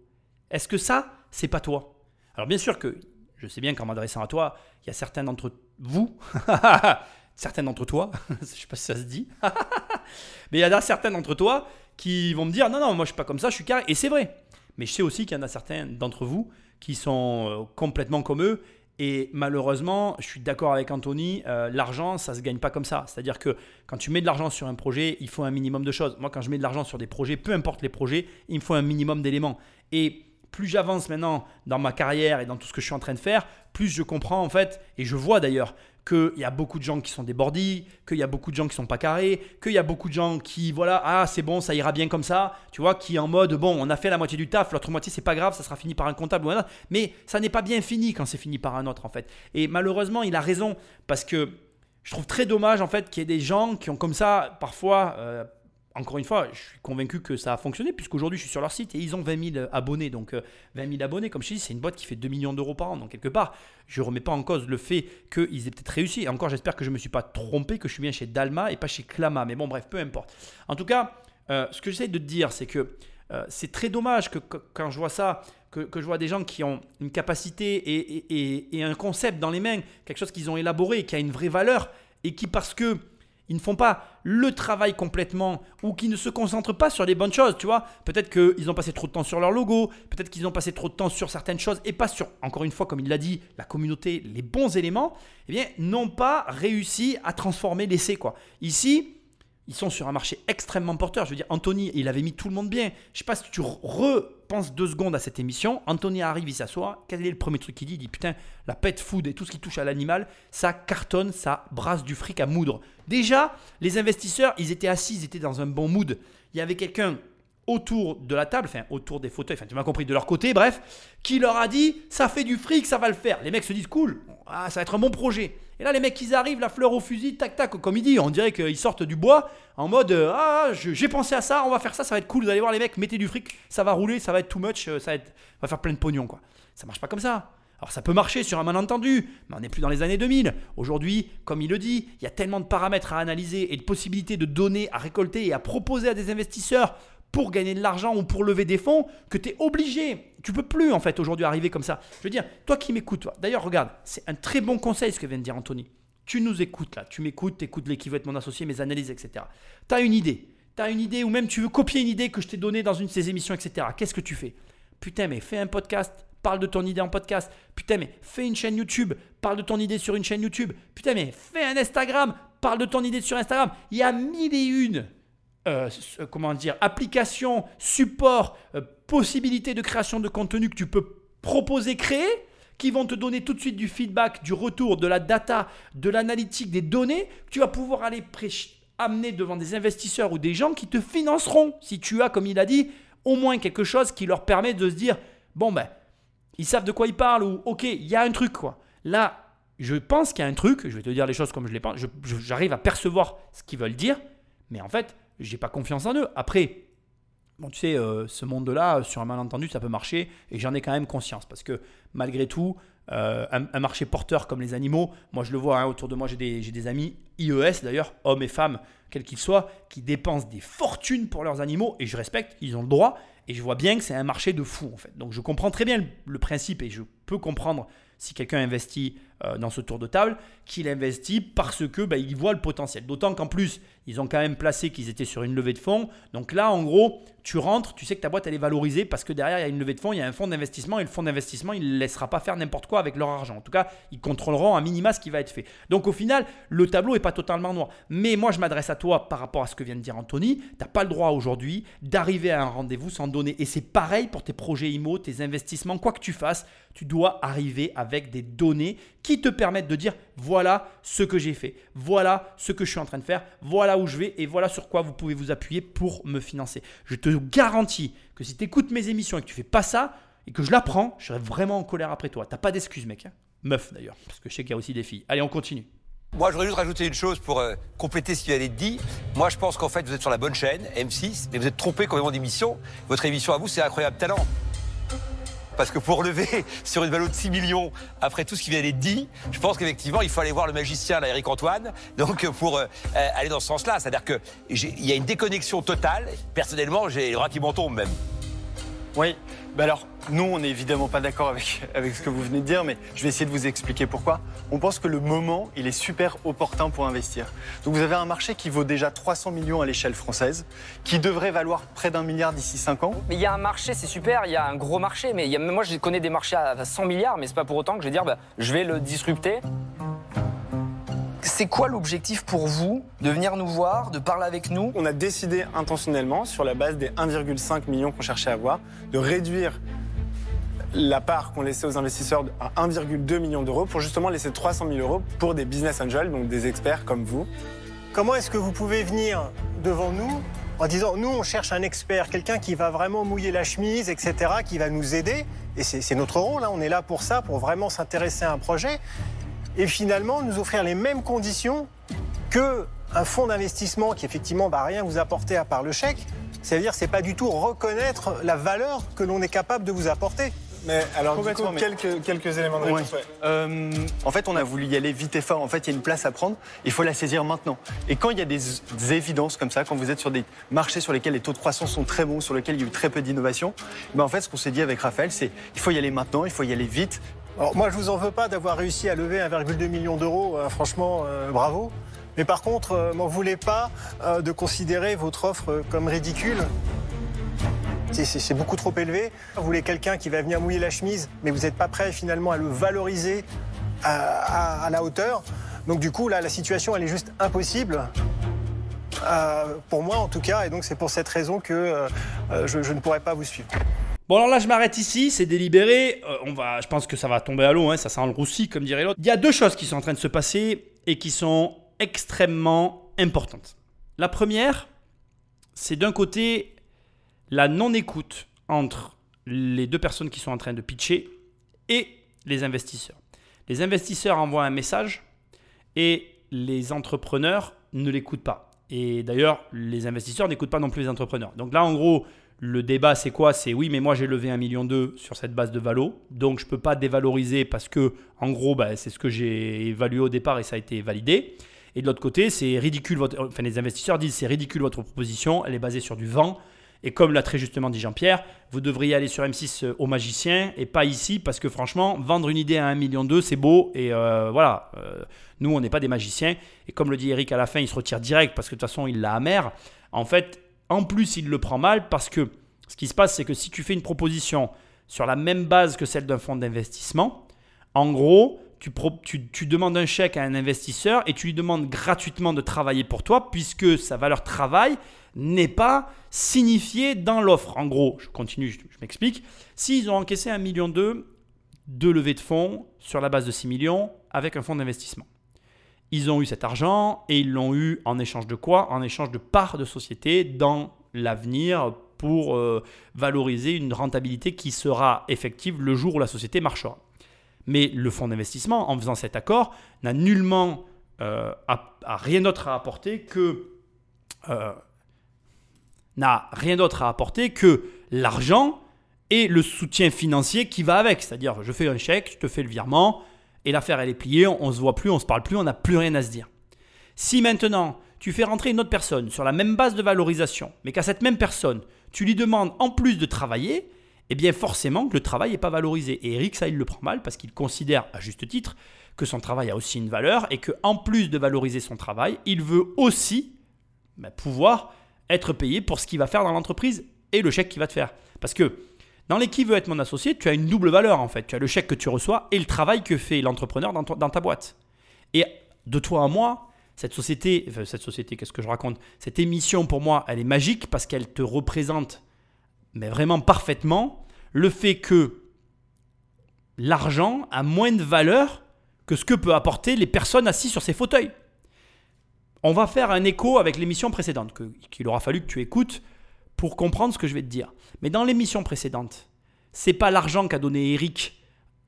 Est-ce que ça, c'est pas toi? Alors bien sûr que je sais bien qu'en m'adressant à toi, il y a certains d'entre vous, certains d'entre toi, je sais pas si ça se dit, mais il y en a certains d'entre toi qui vont me dire non non moi je suis pas comme ça, je suis carré et c'est vrai. Mais je sais aussi qu'il y en a certains d'entre vous qui sont euh, complètement comme eux. Et malheureusement, je suis d'accord avec Anthony, euh, l'argent, ça ne se gagne pas comme ça. C'est-à-dire que quand tu mets de l'argent sur un projet, il faut un minimum de choses. Moi, quand je mets de l'argent sur des projets, peu importe les projets, il me faut un minimum d'éléments. Et plus j'avance maintenant dans ma carrière et dans tout ce que je suis en train de faire, plus je comprends en fait, et je vois d'ailleurs qu'il y a beaucoup de gens qui sont débordés, qu'il y a beaucoup de gens qui sont pas carrés, qu'il y a beaucoup de gens qui, voilà, ah c'est bon, ça ira bien comme ça, tu vois, qui en mode, bon, on a fait la moitié du taf, l'autre moitié c'est pas grave, ça sera fini par un comptable ou un autre, mais ça n'est pas bien fini quand c'est fini par un autre en fait. Et malheureusement, il a raison, parce que je trouve très dommage en fait qu'il y ait des gens qui ont comme ça, parfois, euh, encore une fois, je suis convaincu que ça a fonctionné, puisqu'aujourd'hui je suis sur leur site et ils ont 20 000 abonnés. Donc 20 euh, 000 abonnés, comme je dis, c'est une boîte qui fait 2 millions d'euros par an. Donc quelque part, je ne remets pas en cause le fait qu'ils aient peut-être réussi. Et encore, j'espère que je ne me suis pas trompé, que je suis bien chez Dalma et pas chez Clama. Mais bon, bref, peu importe. En tout cas, euh, ce que j'essaie de te dire, c'est que euh, c'est très dommage que, quand je vois ça, que, je vois des gens qui ont une capacité et, et un concept dans les mains, quelque chose qu'ils ont élaboré, qui a une vraie valeur, et qui parce que ils ne font pas le travail complètement ou qui ne se concentrent pas sur les bonnes choses, tu vois. Peut-être qu'ils ont passé trop de temps sur leur logo, peut-être qu'ils ont passé trop de temps sur certaines choses et pas sur, encore une fois, comme il l'a dit, la communauté, les bons éléments, eh bien, n'ont pas réussi à transformer l'essai, quoi. Ici, ils sont sur un marché extrêmement porteur. Je veux dire, Anthony, il avait mis tout le monde bien. Je sais pas si tu repenses deux secondes à cette émission. Anthony arrive, il s'assoit. Quel est le premier truc qu'il dit? Il dit Putain, la pet food et tout ce qui touche à l'animal, ça cartonne, ça brasse du fric à moudre. Déjà, les investisseurs, ils étaient assis, ils étaient dans un bon mood. Il y avait quelqu'un autour de la table, enfin autour des fauteuils, enfin tu m'as compris, de leur côté, bref, qui leur a dit ça fait du fric, ça va le faire. Les mecs se disent cool, ah, ça va être un bon projet. Et là les mecs ils arrivent, la fleur au fusil, tac tac, comme il dit, on dirait qu'ils sortent du bois en mode euh, ah j'ai pensé à ça, on va faire ça, ça va être cool, vous allez voir les mecs, mettez du fric, ça va rouler, ça va être too much, euh, ça va faire plein de pognon quoi. Ça marche pas comme ça. Alors ça peut marcher sur un malentendu, mais on n'est plus dans les années 2000. Aujourd'hui, comme il le dit, il y a tellement de paramètres à analyser et de possibilités de données à récolter et à proposer à des investisseurs pour gagner de l'argent ou pour lever des fonds que tu es obligé. Tu peux plus en fait aujourd'hui arriver comme ça. Je veux dire, toi qui m'écoutes, d'ailleurs regarde, c'est un très bon conseil ce que vient de dire Anthony. Tu nous écoutes là, tu m'écoutes, tu écoutes l'équipe de mon associé, mes analyses, etc. Tu as une idée, tu as une idée ou même tu veux copier une idée que je t'ai donnée dans une de ces émissions, etc. Qu'est-ce que tu fais? Putain, mais fais un podcast, parle de ton idée en podcast. Putain, mais fais une chaîne YouTube, parle de ton idée sur une chaîne YouTube. Putain, mais fais un Instagram, parle de ton idée sur Instagram. Il y a mille et une euh, euh, comment dire, application, support, euh, possibilité de création de contenu que tu peux proposer, créer, qui vont te donner tout de suite du feedback, du retour, de la data, de l'analytique, des données, tu vas pouvoir aller amener devant des investisseurs ou des gens qui te financeront si tu as, comme il a dit, au moins quelque chose qui leur permet de se dire, bon ben, ils savent de quoi ils parlent ou ok, il y a un truc quoi. Là, je pense qu'il y a un truc, je vais te dire les choses comme je les pense, j'arrive à percevoir ce qu'ils veulent dire, mais en fait, j'ai pas confiance en eux. Après, bon, tu sais, euh, ce monde-là, sur un malentendu, ça peut marcher et j'en ai quand même conscience parce que malgré tout, euh, un, marché porteur comme les animaux, moi je le vois hein, autour de moi, j'ai des, des, amis IES d'ailleurs, hommes et femmes, quels qu'ils soient, qui dépensent des fortunes pour leurs animaux et je respecte, ils ont le droit et je vois bien que c'est un marché de fou en fait. Donc je comprends très bien le principe et je peux comprendre si quelqu'un investit dans ce tour de table, qu'il investit parce que bah, voit le potentiel. D'autant qu'en plus, ils ont quand même placé qu'ils étaient sur une levée de fonds. Donc là, en gros, tu rentres, tu sais que ta boîte elle est valorisée parce que derrière il y a une levée de fonds, il y a un fonds d'investissement et le fonds d'investissement il ne laissera pas faire n'importe quoi avec leur argent. En tout cas, ils contrôleront un minima ce qui va être fait. Donc au final, le tableau est pas totalement noir. Mais moi, je m'adresse à toi par rapport à ce que vient de dire Anthony. Tu n'as pas le droit aujourd'hui d'arriver à un rendez-vous sans donner. Et c'est pareil pour tes projets IMO, tes investissements, quoi que tu fasses, tu dois arriver avec des données qui te permettent de dire voilà ce que j'ai fait, voilà ce que je suis en train de faire, voilà où je vais et voilà sur quoi vous pouvez vous appuyer pour me financer. Je te garantis que si tu écoutes mes émissions et que tu fais pas ça et que je l'apprends, je serai vraiment en colère après toi. T'as pas d'excuses, mec. Hein. Meuf d'ailleurs, parce que je sais qu'il y a aussi des filles. Allez, on continue. Moi, je voudrais juste rajouter une chose pour euh, compléter ce qui vient d'être dit. Moi, je pense qu'en fait, vous êtes sur la bonne chaîne, M6, mais vous êtes trompé complètement d'émission. Votre émission à vous, c'est Incroyable Talent. Parce que pour lever sur une valeur de 6 millions, après tout ce qui vient d'être dit, je pense qu'effectivement, il faut aller voir le magicien, là, Eric Antoine, donc pour euh, euh, aller dans ce sens-là. C'est-à-dire qu'il y a une déconnexion totale. Personnellement, j'ai le bras qui m'en tombe même. Oui, bah alors, nous, on n'est évidemment pas d'accord avec, ce que vous venez de dire, mais je vais essayer de vous expliquer pourquoi. On pense que le moment, il est super opportun pour investir. Donc vous avez un marché qui vaut déjà 300 millions à l'échelle française, qui devrait valoir près d'un milliard d'ici 5 ans. Mais il y a un marché, c'est super, il y a un gros marché, mais moi je connais des marchés à 100 milliards, mais c'est pas pour autant que je vais dire bah, je vais le disrupter c'est quoi l'objectif pour vous de venir nous voir, de parler avec nous? On a décidé intentionnellement, sur la base des 1,5 millions qu'on cherchait à avoir, de réduire la part qu'on laissait aux investisseurs à 1,2 million d'euros pour justement laisser 300 000 euros pour des business angels, donc des experts comme vous. Comment est-ce que vous pouvez venir devant nous en disant nous on cherche un expert, quelqu'un qui va vraiment mouiller la chemise, etc., qui va nous aider, et c'est notre rôle, hein. on est là pour ça, pour vraiment s'intéresser à un projet, et finalement nous offrir les mêmes conditions que un fonds d'investissement qui effectivement va rien vous apporter à part le chèque. C'est-à-dire c'est pas du tout reconnaître la valeur que l'on est capable de vous apporter. Mais alors, du coup, quelques, quelques, éléments de réponse. Euh, en fait, on a voulu y aller vite et fort. En fait, il y a une place à prendre. Il faut la saisir maintenant. Et quand il y a des, évidences comme ça, quand vous êtes sur des marchés sur lesquels les taux de croissance sont très bons, sur lesquels il y a eu très peu d'innovation, ben en fait, ce qu'on s'est dit avec Raphaël, c'est il faut y aller maintenant, il faut y aller vite. Alors moi, je vous en veux pas d'avoir réussi à lever 1,2 million d'euros. Euh, franchement, euh, bravo. Mais par contre, euh, m'en voulez pas de considérer votre offre comme ridicule. C'est beaucoup trop élevé. Vous voulez quelqu'un qui va venir mouiller la chemise, mais vous n'êtes pas prêt finalement à le valoriser à, la hauteur. Donc du coup, là, la situation, elle est juste impossible. pour moi en tout cas, et donc c'est pour cette raison que je ne pourrais pas vous suivre. Bon alors là je m'arrête ici, c'est délibéré, euh, on va, je pense que ça va tomber à l'eau, hein, ça sent le roussi comme dirait l'autre. Il y a deux choses qui sont en train de se passer et qui sont extrêmement importantes. La première, c'est d'un côté la non-écoute entre les deux personnes qui sont en train de pitcher et les investisseurs. Les investisseurs envoient un message et les entrepreneurs ne l'écoutent pas. Et d'ailleurs, les investisseurs n'écoutent pas non plus les entrepreneurs. Donc là, en gros, le débat, c'est quoi? C'est oui, mais moi j'ai levé 1,2 million sur cette base de valo, donc je ne peux pas dévaloriser parce que, en gros, bah, c'est ce que j'ai évalué au départ et ça a été validé. Et de l'autre côté, c'est ridicule. Votre, enfin, les investisseurs disent c'est ridicule votre proposition, elle est basée sur du vent. Et comme l'a très justement dit Jean-Pierre, vous devriez aller sur M6 euh, au magicien et pas ici parce que franchement, vendre une idée à 1,2 million, c'est beau. Et euh, voilà, euh, nous, on n'est pas des magiciens. Et comme le dit Eric à la fin, il se retire direct parce que de toute façon, il l'a amer. En fait, en plus, il le prend mal parce que ce qui se passe, c'est que si tu fais une proposition sur la même base que celle d'un fonds d'investissement, en gros, tu, demandes un chèque à un investisseur et tu lui demandes gratuitement de travailler pour toi puisque sa valeur travail n'est pas signifiée dans l'offre. En gros, je continue, je, m'explique. S'ils ont encaissé un million de levée de fonds sur la base de 6 millions avec un fonds d'investissement. Ils ont eu cet argent et ils l'ont eu en échange de quoi? En échange de parts de société dans l'avenir pour euh, valoriser une rentabilité qui sera effective le jour où la société marchera. Mais le fonds d'investissement, en faisant cet accord, n'a nullement euh, rien d'autre à apporter que euh, n'a rien d'autre à apporter que l'argent et le soutien financier qui va avec. C'est-à-dire, je fais un chèque, je te fais le virement, et l'affaire elle est pliée, on, ne se voit plus, on se parle plus, on n'a plus rien à se dire. Si maintenant tu fais rentrer une autre personne sur la même base de valorisation, mais qu'à cette même personne, tu lui demandes en plus de travailler, eh bien forcément que le travail n'est pas valorisé. Et Eric, ça, il le prend mal parce qu'il considère, à juste titre, que son travail a aussi une valeur et qu'en plus de valoriser son travail, il veut aussi bah, pouvoir être payé pour ce qu'il va faire dans l'entreprise et le chèque qu'il va te faire. Parce que dans l'équipe veut être mon associé, tu as une double valeur en fait. Tu as le chèque que tu reçois et le travail que fait l'entrepreneur dans, ta boîte. Et de toi à moi, cette société, cette société, qu'est-ce que je raconte? Cette émission pour moi, elle est magique parce qu'elle te représente, mais vraiment parfaitement, le fait que l'argent a moins de valeur que ce que peut apporter les personnes assises sur ces fauteuils. On va faire un écho avec l'émission précédente, qu'il aura fallu que tu écoutes pour comprendre ce que je vais te dire. Mais dans l'émission précédente, c'est pas l'argent qu'a donné Eric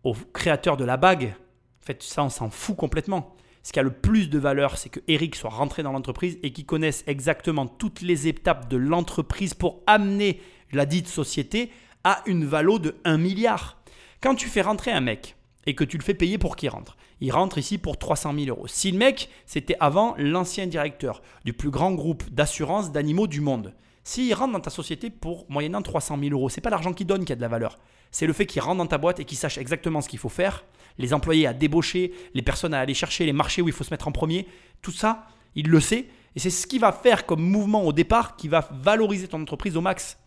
au créateur de la bague. En fait, ça, on s'en fout complètement. Ce qui a le plus de valeur, c'est que Eric soit rentré dans l'entreprise et qu'il connaisse exactement toutes les étapes de l'entreprise pour amener la dite société à une valeur de 1 milliard. Quand tu fais rentrer un mec et que tu le fais payer pour qu'il rentre, il rentre ici pour 300 000 euros. Si le mec, c'était avant l'ancien directeur du plus grand groupe d'assurance d'animaux du monde, s'il rentre dans ta société pour moyennant 300 000 euros, c'est pas l'argent qu'il donne qui a de la valeur. C'est le fait qu'il rentre dans ta boîte et qu'il sache exactement ce qu'il faut faire, les employés à débaucher, les personnes à aller chercher, les marchés où il faut se mettre en premier. Tout ça, il le sait. Et c'est ce qui va faire comme mouvement au départ qui va valoriser ton entreprise au max.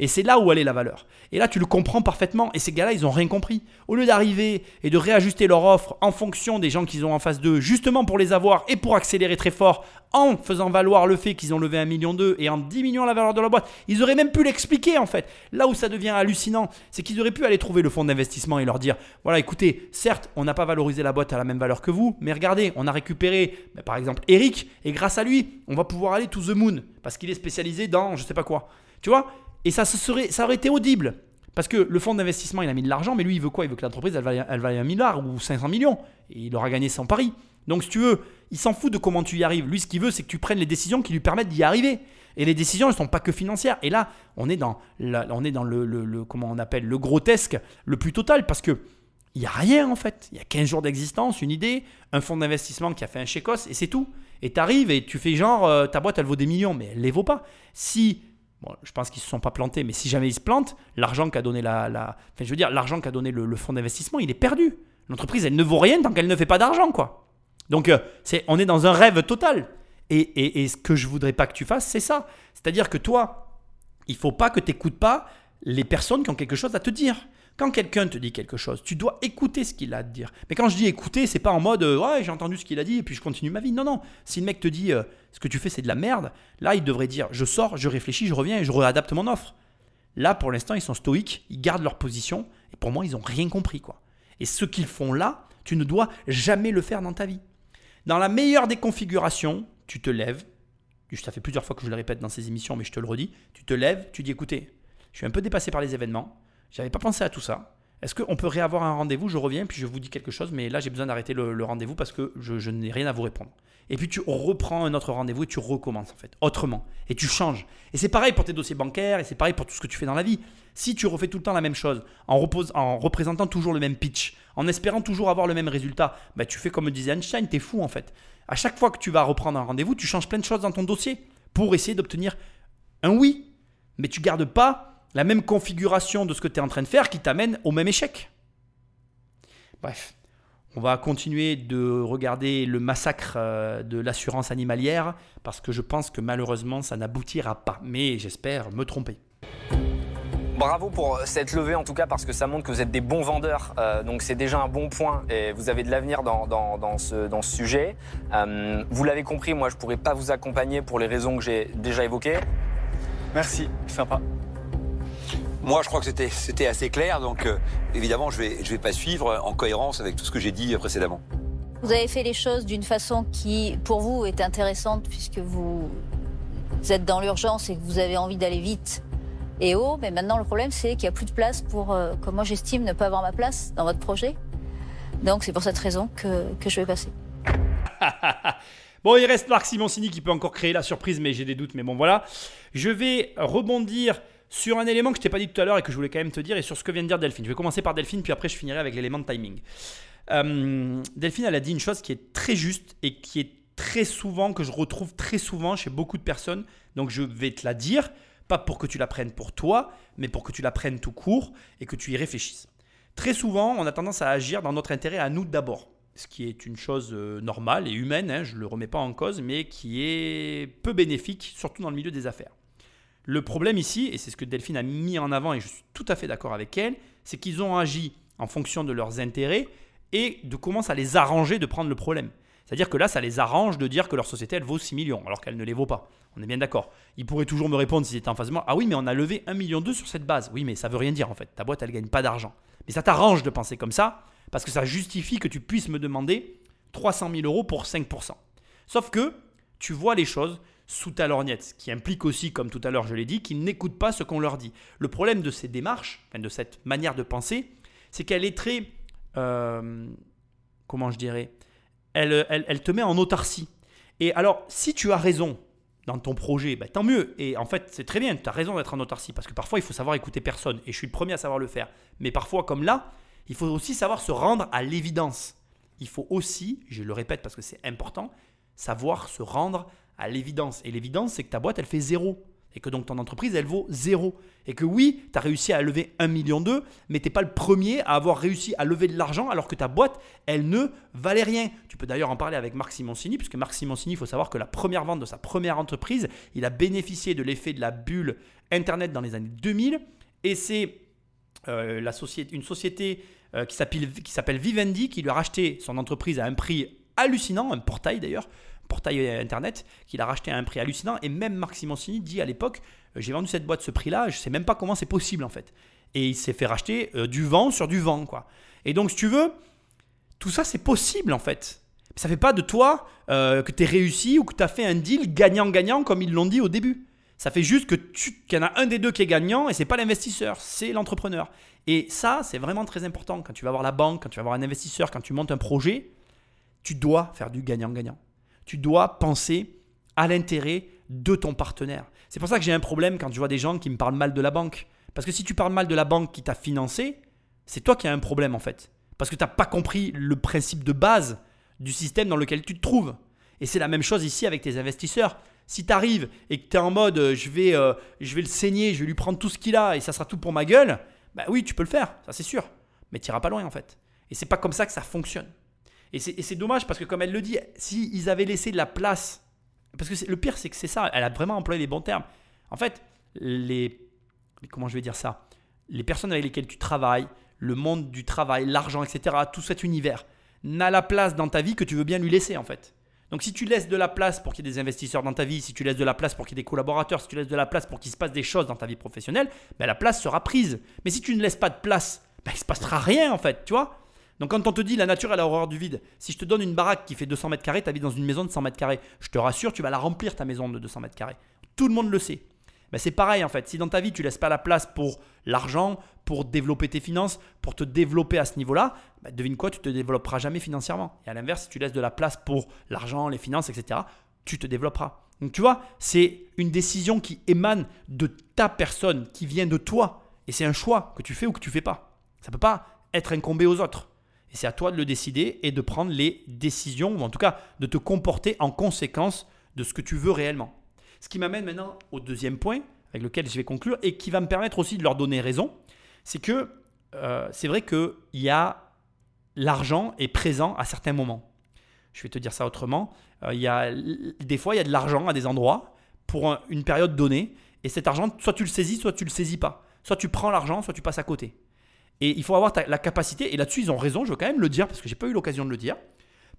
Et c'est là où elle est la valeur. Et là, tu le comprends parfaitement. Et ces gars-là, ils n'ont rien compris. Au lieu d'arriver et de réajuster leur offre en fonction des gens qu'ils ont en face d'eux, justement pour les avoir et pour accélérer très fort, en faisant valoir le fait qu'ils ont levé un million d'eux et en diminuant la valeur de la boîte, ils auraient même pu l'expliquer en fait. Là où ça devient hallucinant, c'est qu'ils auraient pu aller trouver le fonds d'investissement et leur dire voilà, écoutez, certes, on n'a pas valorisé la boîte à la même valeur que vous, mais regardez, on a récupéré par exemple Eric et grâce à lui, on va pouvoir aller to the moon parce qu'il est spécialisé dans je sais pas quoi. Tu vois? Et ça, serait, aurait été audible. Parce que le fonds d'investissement, il a mis de l'argent, mais lui, il veut quoi? Il veut que l'entreprise, elle vaille, un milliard ou 500 millions. Et il aura gagné son pari. Donc, si tu veux, il s'en fout de comment tu y arrives. Lui, ce qu'il veut, c'est que tu prennes les décisions qui lui permettent d'y arriver. Et les décisions, elles ne sont pas que financières. Et là, on est dans, le, comment on appelle, le grotesque le plus total. Parce que il n'y a rien, en fait. Il y a 15 jours d'existence, une idée, un fonds d'investissement qui a fait un chécos, et c'est tout. Et tu arrives et tu fais genre, euh, ta boîte, elle vaut des millions, mais elle ne les vaut pas. Si Je pense qu'ils ne se sont pas plantés, mais si jamais ils se plantent, l'argent qu'a donné la, je veux dire, l'argent qu'a donné le, fonds d'investissement, il est perdu. L'entreprise, elle ne vaut rien tant qu'elle ne fait pas d'argent, quoi. Donc, euh, c'est, on est dans un rêve total. Et ce que je voudrais pas que tu fasses, c'est ça. C'est-à-dire que toi, il faut pas que tu n'écoutes pas les personnes qui ont quelque chose à te dire. Quand quelqu'un te dit quelque chose, tu dois écouter ce qu'il a à te dire. Mais quand je dis écouter, c'est pas en mode euh, ouais, j'ai entendu ce qu'il a dit et puis je continue ma vie. Non, non. Si le mec te dit euh, ce que tu fais, c'est de la merde, là, il devrait dire je sors, je réfléchis, je reviens et je réadapte mon offre. Là, pour l'instant, ils sont stoïques, ils gardent leur position et pour moi, ils n'ont rien compris. quoi. Et ce qu'ils font là, tu ne dois jamais le faire dans ta vie. Dans la meilleure des configurations, tu te lèves. Ça fait plusieurs fois que je le répète dans ces émissions, mais je te le redis. Tu te lèves, tu dis écoutez, je suis un peu dépassé par les événements. J'avais pas pensé à tout ça. Est-ce qu'on peut réavoir un rendez-vous? Je reviens, puis je vous dis quelque chose, mais là j'ai besoin d'arrêter le, rendez-vous parce que je, n'ai rien à vous répondre. Et puis tu reprends un autre rendez-vous et tu recommences en fait, autrement. Et tu changes. Et c'est pareil pour tes dossiers bancaires et c'est pareil pour tout ce que tu fais dans la vie. Si tu refais tout le temps la même chose, en, repose, en représentant toujours le même pitch, en espérant toujours avoir le même résultat, bah, tu fais comme disait Einstein, es fou en fait. À chaque fois que tu vas reprendre un rendez-vous, tu changes plein de choses dans ton dossier pour essayer d'obtenir un oui. Mais tu gardes pas la même configuration de ce que tu es en train de faire qui t'amène au même échec. Bref, on va continuer de regarder le massacre euh, de l'assurance animalière parce que je pense que malheureusement ça n'aboutira pas. Mais j'espère me tromper. Bravo pour cette levée en tout cas parce que ça montre que vous êtes des bons vendeurs. Euh, donc c'est déjà un bon point et vous avez de l'avenir dans, ce, dans ce sujet. Euh, vous l'avez compris, moi je ne pourrais pas vous accompagner pour les raisons que j'ai déjà évoquées. Merci, sympa. Moi, je crois que c'était assez clair, donc euh, évidemment, je ne vais, je vais pas suivre en cohérence avec tout ce que j'ai dit précédemment. Vous avez fait les choses d'une façon qui, pour vous, est intéressante puisque vous, êtes dans l'urgence et que vous avez envie d'aller vite et haut. Mais maintenant, le problème, c'est qu'il n'y a plus de place pour, euh, comme moi j'estime, ne pas avoir ma place dans votre projet. Donc, c'est pour cette raison que, que je vais passer. bon, il reste Marc Simoncini qui peut encore créer la surprise, mais j'ai des doutes. Mais bon, voilà. Je vais rebondir sur un élément que je t'ai pas dit tout à l'heure et que je voulais quand même te dire, et sur ce que vient de dire Delphine. Je vais commencer par Delphine, puis après je finirai avec l'élément de timing. Euh, Delphine, elle a dit une chose qui est très juste et qui est très souvent, que je retrouve très souvent chez beaucoup de personnes. Donc je vais te la dire, pas pour que tu la prennes pour toi, mais pour que tu la prennes tout court et que tu y réfléchisses. Très souvent, on a tendance à agir dans notre intérêt à nous d'abord, ce qui est une chose euh, normale et humaine, hein, je ne le remets pas en cause, mais qui est peu bénéfique, surtout dans le milieu des affaires. Le problème ici, et c'est ce que Delphine a mis en avant et je suis tout à fait d'accord avec elle, c'est qu'ils ont agi en fonction de leurs intérêts et de comment ça les arrangeait de prendre le problème. C'est-à-dire que là, ça les arrange de dire que leur société, elle vaut 6 millions, alors qu'elle ne les vaut pas. On est bien d'accord. Ils pourraient toujours me répondre s'ils étaient en face de moi, ah oui, mais on a levé 1,2 million sur cette base. Oui, mais ça veut rien dire en fait. Ta boîte, elle gagne pas d'argent. Mais ça t'arrange de penser comme ça, Parce que ça justifie que tu puisses me demander 300 000 euros pour 5%. Sauf que tu vois les choses sous ta lorgnette, ce qui implique aussi, comme tout à l'heure je l'ai dit, qu'ils n'écoutent pas ce qu'on leur dit. Le problème de ces démarches, de cette manière de penser, c'est qu'elle est très... euh, comment je dirais elle, elle, elle te met en autarcie. Et alors, si tu as raison dans ton projet, bah, tant mieux. Et en fait, c'est très bien, tu as raison d'être en autarcie, parce que parfois, il faut savoir écouter personne. Et je suis le premier à savoir le faire. Mais parfois, comme là, il faut aussi savoir se rendre à l'évidence. Il faut aussi, je le répète parce que c'est important, savoir se rendre à l'évidence. Et l'évidence, c'est que ta boîte, elle fait zéro. Et que donc ton entreprise, elle vaut zéro. Et que oui, tu as réussi à lever 1 million d'eux, mais tu pas le premier à avoir réussi à lever de l'argent alors que ta boîte, elle ne valait rien. Tu peux d'ailleurs en parler avec Marc Simoncini, puisque Marc Simoncini, il faut savoir que la première vente de sa première entreprise, il a bénéficié de l'effet de la bulle Internet dans les années 2000. Et c'est euh, une société euh, qui s'appelle Vivendi qui lui a racheté son entreprise à un prix hallucinant, un portail d'ailleurs, portail internet, qu'il a racheté à un prix hallucinant. Et même Marc Simoncini dit à l'époque euh, J'ai vendu cette boîte ce prix-là, je sais même pas comment c'est possible en fait. Et il s'est fait racheter euh, du vent sur du vent, quoi. Et donc, si tu veux, tout ça c'est possible en fait. Ça fait pas de toi euh, que tu es réussi ou que tu as fait un deal gagnant-gagnant comme ils l'ont dit au début. Ça fait juste que tu, qu'il y en a un des deux qui est gagnant et c'est pas l'investisseur, c'est l'entrepreneur. Et ça, c'est vraiment très important. Quand tu vas voir la banque, quand tu vas voir un investisseur, quand tu montes un projet, tu dois faire du gagnant-gagnant. Tu dois penser à l'intérêt de ton partenaire. C'est pour ça que j'ai un problème quand je vois des gens qui me parlent mal de la banque. Parce que si tu parles mal de la banque qui t'a financé, c'est toi qui as un problème en fait. Parce que tu n'as pas compris le principe de base du système dans lequel tu te trouves. Et c'est la même chose ici avec tes investisseurs. Si tu arrives et que tu es en mode euh, je, vais, euh, je vais le saigner, je vais lui prendre tout ce qu'il a et ça sera tout pour ma gueule, bah oui, tu peux le faire, ça c'est sûr. Mais tu n'iras pas loin en fait. Et c'est pas comme ça que ça fonctionne. Et c'est dommage parce que comme elle le dit, si ils avaient laissé de la place, parce que le pire c'est que c'est ça, elle a vraiment employé les bons termes. En fait, les, comment je vais dire ça, les personnes avec lesquelles tu travailles, le monde du travail, l'argent, etc., tout cet univers, n'a la place dans ta vie que tu veux bien lui laisser en fait. Donc si tu laisses de la place pour qu'il y ait des investisseurs dans ta vie, si tu laisses de la place pour qu'il y ait des collaborateurs, si tu laisses de la place pour qu'il se passe des choses dans ta vie professionnelle, ben la place sera prise. Mais si tu ne laisses pas de place, ben il se passera rien en fait, tu vois? Donc quand on te dit la nature elle a horreur du vide, si je te donne une baraque qui fait 200 mètres carrés, tu habites dans une maison de 100 mètres carrés, je te rassure, tu vas la remplir ta maison de 200 mètres carrés. Tout le monde le sait. Ben, c'est pareil en fait, si dans ta vie tu laisses pas la place pour l'argent, pour développer tes finances, pour te développer à ce niveau-là, ben, devine quoi, tu te développeras jamais financièrement. Et à l'inverse, si tu laisses de la place pour l'argent, les finances, etc., tu te développeras. Donc tu vois, c'est une décision qui émane de ta personne, qui vient de toi. Et c'est un choix que tu fais ou que tu fais pas. Ça peut pas être incombé aux autres. Et c'est à toi de le décider et de prendre les décisions, ou en tout cas de te comporter en conséquence de ce que tu veux réellement. Ce qui m'amène maintenant au deuxième point, avec lequel je vais conclure, et qui va me permettre aussi de leur donner raison, c'est que euh, c'est vrai qu'il y a l'argent est présent à certains moments. Je vais te dire ça autrement. Euh, y a, des fois, il y a de l'argent à des endroits pour un- une période donnée, et cet argent, soit tu le saisis, soit tu le saisis pas. Soit tu prends l'argent, soit tu passes à côté. Et il faut avoir la capacité, et là-dessus ils ont raison, je veux quand même le dire, parce que j'ai pas eu l'occasion de le dire.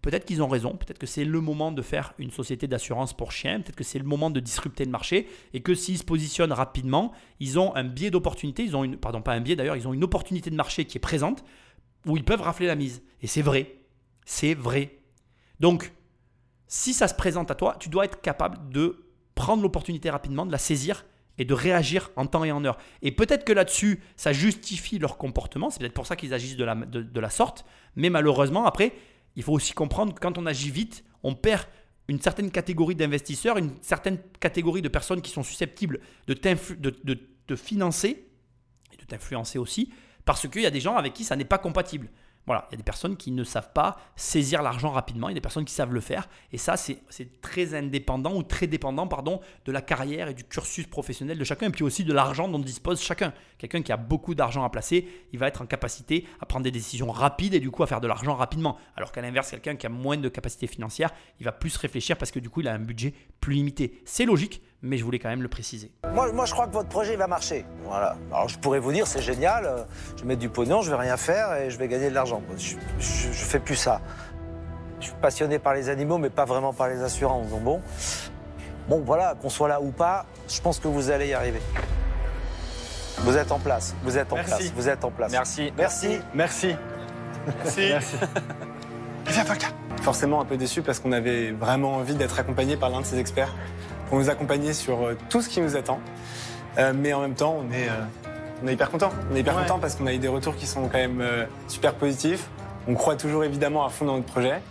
Peut-être qu'ils ont raison, peut-être que c'est le moment de faire une société d'assurance pour chiens, peut-être que c'est le moment de disrupter le marché, et que s'ils se positionnent rapidement, ils ont un biais d'opportunité, ils ont pardon, pas un biais d'ailleurs, ils ont une opportunité de marché qui est présente, où ils peuvent rafler la mise. Et c'est vrai, c'est vrai. Donc, si ça se présente à toi, tu dois être capable de prendre l'opportunité rapidement, de la saisir et de réagir en temps et en heure. Et peut-être que là-dessus, ça justifie leur comportement, c'est peut-être pour ça qu'ils agissent de la, sorte, mais malheureusement, après, il faut aussi comprendre que quand on agit vite, on perd une certaine catégorie d'investisseurs, une certaine catégorie de personnes qui sont susceptibles de, de, financer et de t'influencer aussi, parce qu'il y a des gens avec qui ça n'est pas compatible. Voilà, il y a des personnes qui ne savent pas saisir l'argent rapidement, il y a des personnes qui savent le faire, et ça, c'est très indépendant ou très dépendant, pardon, de la carrière et du cursus professionnel de chacun, et puis aussi de l'argent dont dispose chacun. Quelqu'un qui a beaucoup d'argent à placer, il va être en capacité à prendre des décisions rapides et du coup à faire de l'argent rapidement. Alors qu'à l'inverse, quelqu'un qui a moins de capacité financière, il va plus réfléchir parce que du coup, il a un budget plus limité. C'est logique, mais je voulais quand même le préciser. Moi, moi, je crois que votre projet va marcher. Voilà. Alors, je pourrais vous dire, c'est génial, euh, je vais mettre du pognon, je vais rien faire et je vais gagner de l'argent. Je, je, je fais plus ça. Je suis passionné par les animaux, mais pas vraiment par les assurances. Donc bon, bon, voilà, qu'on soit là ou pas, je pense que vous allez y arriver. Vous êtes en place, vous êtes en Merci. place, vous êtes en place. Merci. Merci. Merci. Merci. Viens, Polka. Forcément un peu déçu parce qu'on avait vraiment envie d'être accompagné par l'un de ces experts pour nous accompagner sur euh, tout ce qui nous attend. Euh, mais en même temps, on est, euh, on est hyper content. On est hyper Ouais. content parce qu'on a eu des retours qui sont quand même euh, super positifs. On croit toujours évidemment à fond dans notre projet.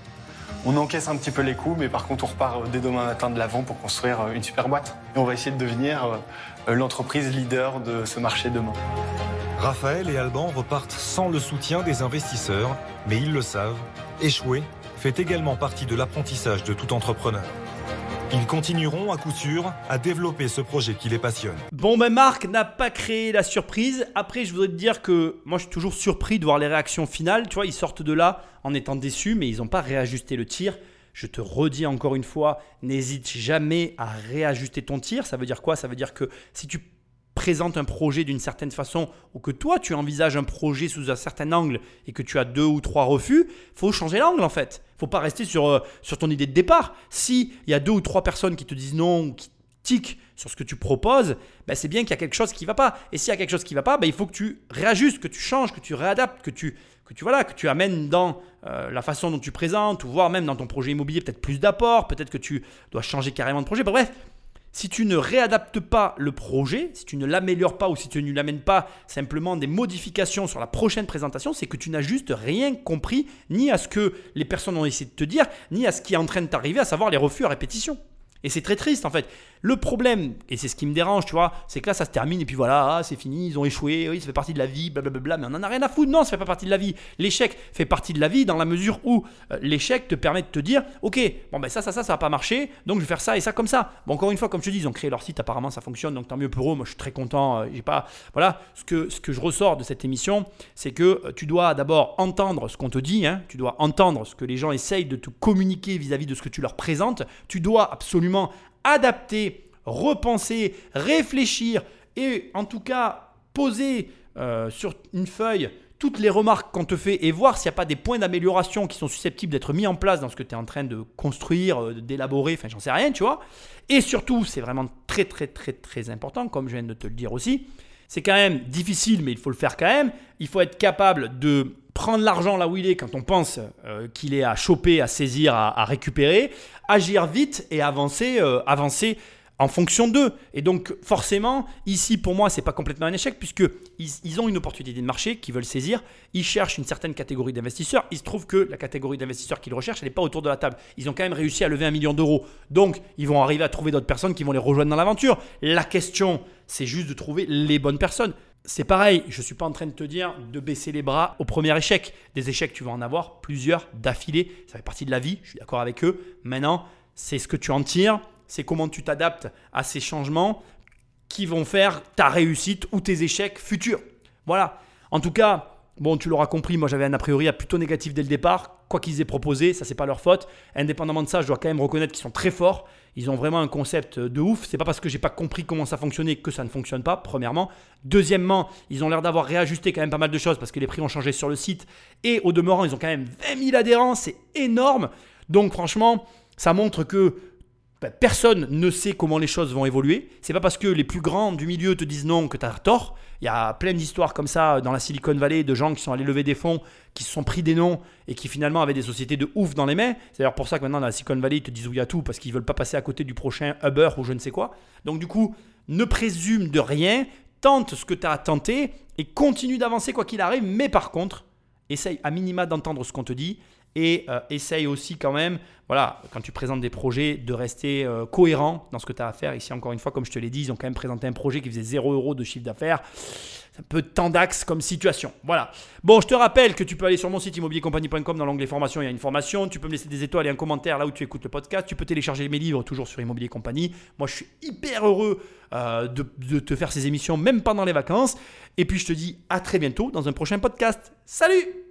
On encaisse un petit peu les coups, mais par contre, on repart dès demain matin de l'avant pour construire une super boîte. Et on va essayer de devenir l'entreprise leader de ce marché demain. Raphaël et Alban repartent sans le soutien des investisseurs, mais ils le savent, échouer fait également partie de l'apprentissage de tout entrepreneur. Ils continueront à coup sûr à développer ce projet qui les passionne. Bon, ben Marc n'a pas créé la surprise. Après, je voudrais te dire que moi, je suis toujours surpris de voir les réactions finales. Tu vois, ils sortent de là en étant déçus, mais ils n'ont pas réajusté le tir. Je te redis encore une fois, n'hésite jamais à réajuster ton tir. Ça veut dire quoi? Ça veut dire que si tu présentes un projet d'une certaine façon ou que toi tu envisages un projet sous un certain angle et que tu as deux ou trois refus, faut changer l'angle en fait. Faut pas rester sur, euh, sur ton idée de départ. Si il y a deux ou trois personnes qui te disent non ou qui tiquent sur ce que tu proposes, ben c'est bien qu'il y a quelque chose qui va pas. Et s'il y a quelque chose qui va pas, ben il faut que tu réajustes, que tu changes, que tu réadaptes, que tu que tu voilà, que tu amènes dans euh, la façon dont tu présentes ou voire même dans ton projet immobilier peut-être plus d'apport, peut-être que tu dois changer carrément de projet. Bref, si tu ne réadaptes pas le projet, si tu ne l'améliores pas ou si tu ne l'amènes pas simplement des modifications sur la prochaine présentation, c'est que tu n'as juste rien compris ni à ce que les personnes ont essayé de te dire, ni à ce qui est en train de t'arriver, à savoir les refus à répétition. Et c'est très triste en fait. Le problème, et c'est ce qui me dérange, tu vois, c'est que là ça se termine et puis voilà, ah, c'est fini, ils ont échoué, oui, ça fait partie de la vie, blablabla, mais on en a rien à foutre. Non, ça fait pas partie de la vie. L'échec fait partie de la vie dans la mesure où euh, l'échec te permet de te dire, ok, bon ben ça, ça, ça, ça va pas marché, donc je vais faire ça et ça comme ça. Bon, encore une fois, comme je te dis, ils ont créé leur site, apparemment ça fonctionne, donc tant mieux pour eux. Moi je suis très content. euh, j'ai pas, voilà, ce que, ce que je ressors de cette émission, c'est que euh, tu dois d'abord entendre ce qu'on te dit, hein, tu dois entendre ce que les gens essayent de te communiquer vis-à-vis de ce que tu leur présentes. Tu dois absolument adapter, repenser, réfléchir et en tout cas poser euh, sur une feuille toutes les remarques qu'on te fait et voir s'il n'y a pas des points d'amélioration qui sont susceptibles d'être mis en place dans ce que tu es en train de construire, euh, d'élaborer, enfin j'en sais rien, tu vois. Et surtout, c'est vraiment très très très très important, comme je viens de te le dire aussi, c'est quand même difficile, mais il faut le faire quand même. Il faut être capable de prendre l'argent là où il est quand on pense euh, qu'il est à choper, à saisir, à, récupérer, agir vite et avancer, euh, avancer en fonction d'eux. Et donc forcément, ici pour moi, c'est pas complètement un échec puisque ils, ils ont une opportunité de marché qu'ils veulent saisir. Ils cherchent une certaine catégorie d'investisseurs. Il se trouve que la catégorie d'investisseurs qu'ils recherchent, elle n'est pas autour de la table. Ils ont quand même réussi à lever un million d'euros. Donc ils vont arriver à trouver d'autres personnes qui vont les rejoindre dans l'aventure. La question, c'est juste de trouver les bonnes personnes. C'est pareil, je ne suis pas en train de te dire de baisser les bras au premier échec. Des échecs, tu vas en avoir plusieurs d'affilée. Ça fait partie de la vie, je suis d'accord avec eux. Maintenant, c'est ce que tu en tires, c'est comment tu t'adaptes à ces changements qui vont faire ta réussite ou tes échecs futurs. Voilà. En tout cas, bon, tu l'auras compris, moi j'avais un a priori plutôt négatif dès le départ. Quoi qu'ils aient proposé, ça c'est pas leur faute. Indépendamment de ça, je dois quand même reconnaître qu'ils sont très forts. Ils ont vraiment un concept de ouf. C'est pas parce que j'ai pas compris comment ça fonctionnait que ça ne fonctionne pas, premièrement. Deuxièmement, ils ont l'air d'avoir réajusté quand même pas mal de choses parce que les prix ont changé sur le site. Et au demeurant, ils ont quand même 20 000 adhérents. C'est énorme. Donc franchement, ça montre que personne ne sait comment les choses vont évoluer. C'est pas parce que les plus grands du milieu te disent non que tu as tort. Il y a plein d'histoires comme ça dans la Silicon Valley de gens qui sont allés lever des fonds, qui se sont pris des noms et qui finalement avaient des sociétés de ouf dans les mains. C'est d'ailleurs pour ça que maintenant dans la Silicon Valley ils te disent oui à tout parce qu'ils veulent pas passer à côté du prochain Uber ou je ne sais quoi. Donc du coup, ne présume de rien, tente ce que tu as à tenter et continue d'avancer quoi qu'il arrive. Mais par contre, essaye à minima d'entendre ce qu'on te dit et euh, essaye aussi quand même, voilà, quand tu présentes des projets, de rester euh, cohérent dans ce que tu as à faire. Ici, encore une fois, comme je te l'ai dit, ils ont quand même présenté un projet qui faisait 0 euros de chiffre d'affaires. C'est un peu tendax comme situation. Voilà. Bon, je te rappelle que tu peux aller sur mon site immobiliercompagnie.com dans l'onglet formation, il y a une formation. Tu peux me laisser des étoiles et un commentaire là où tu écoutes le podcast. Tu peux télécharger mes livres toujours sur Immobilier Compagnie. Moi, je suis hyper heureux euh, de, de te faire ces émissions, même pendant les vacances. Et puis, je te dis à très bientôt dans un prochain podcast. Salut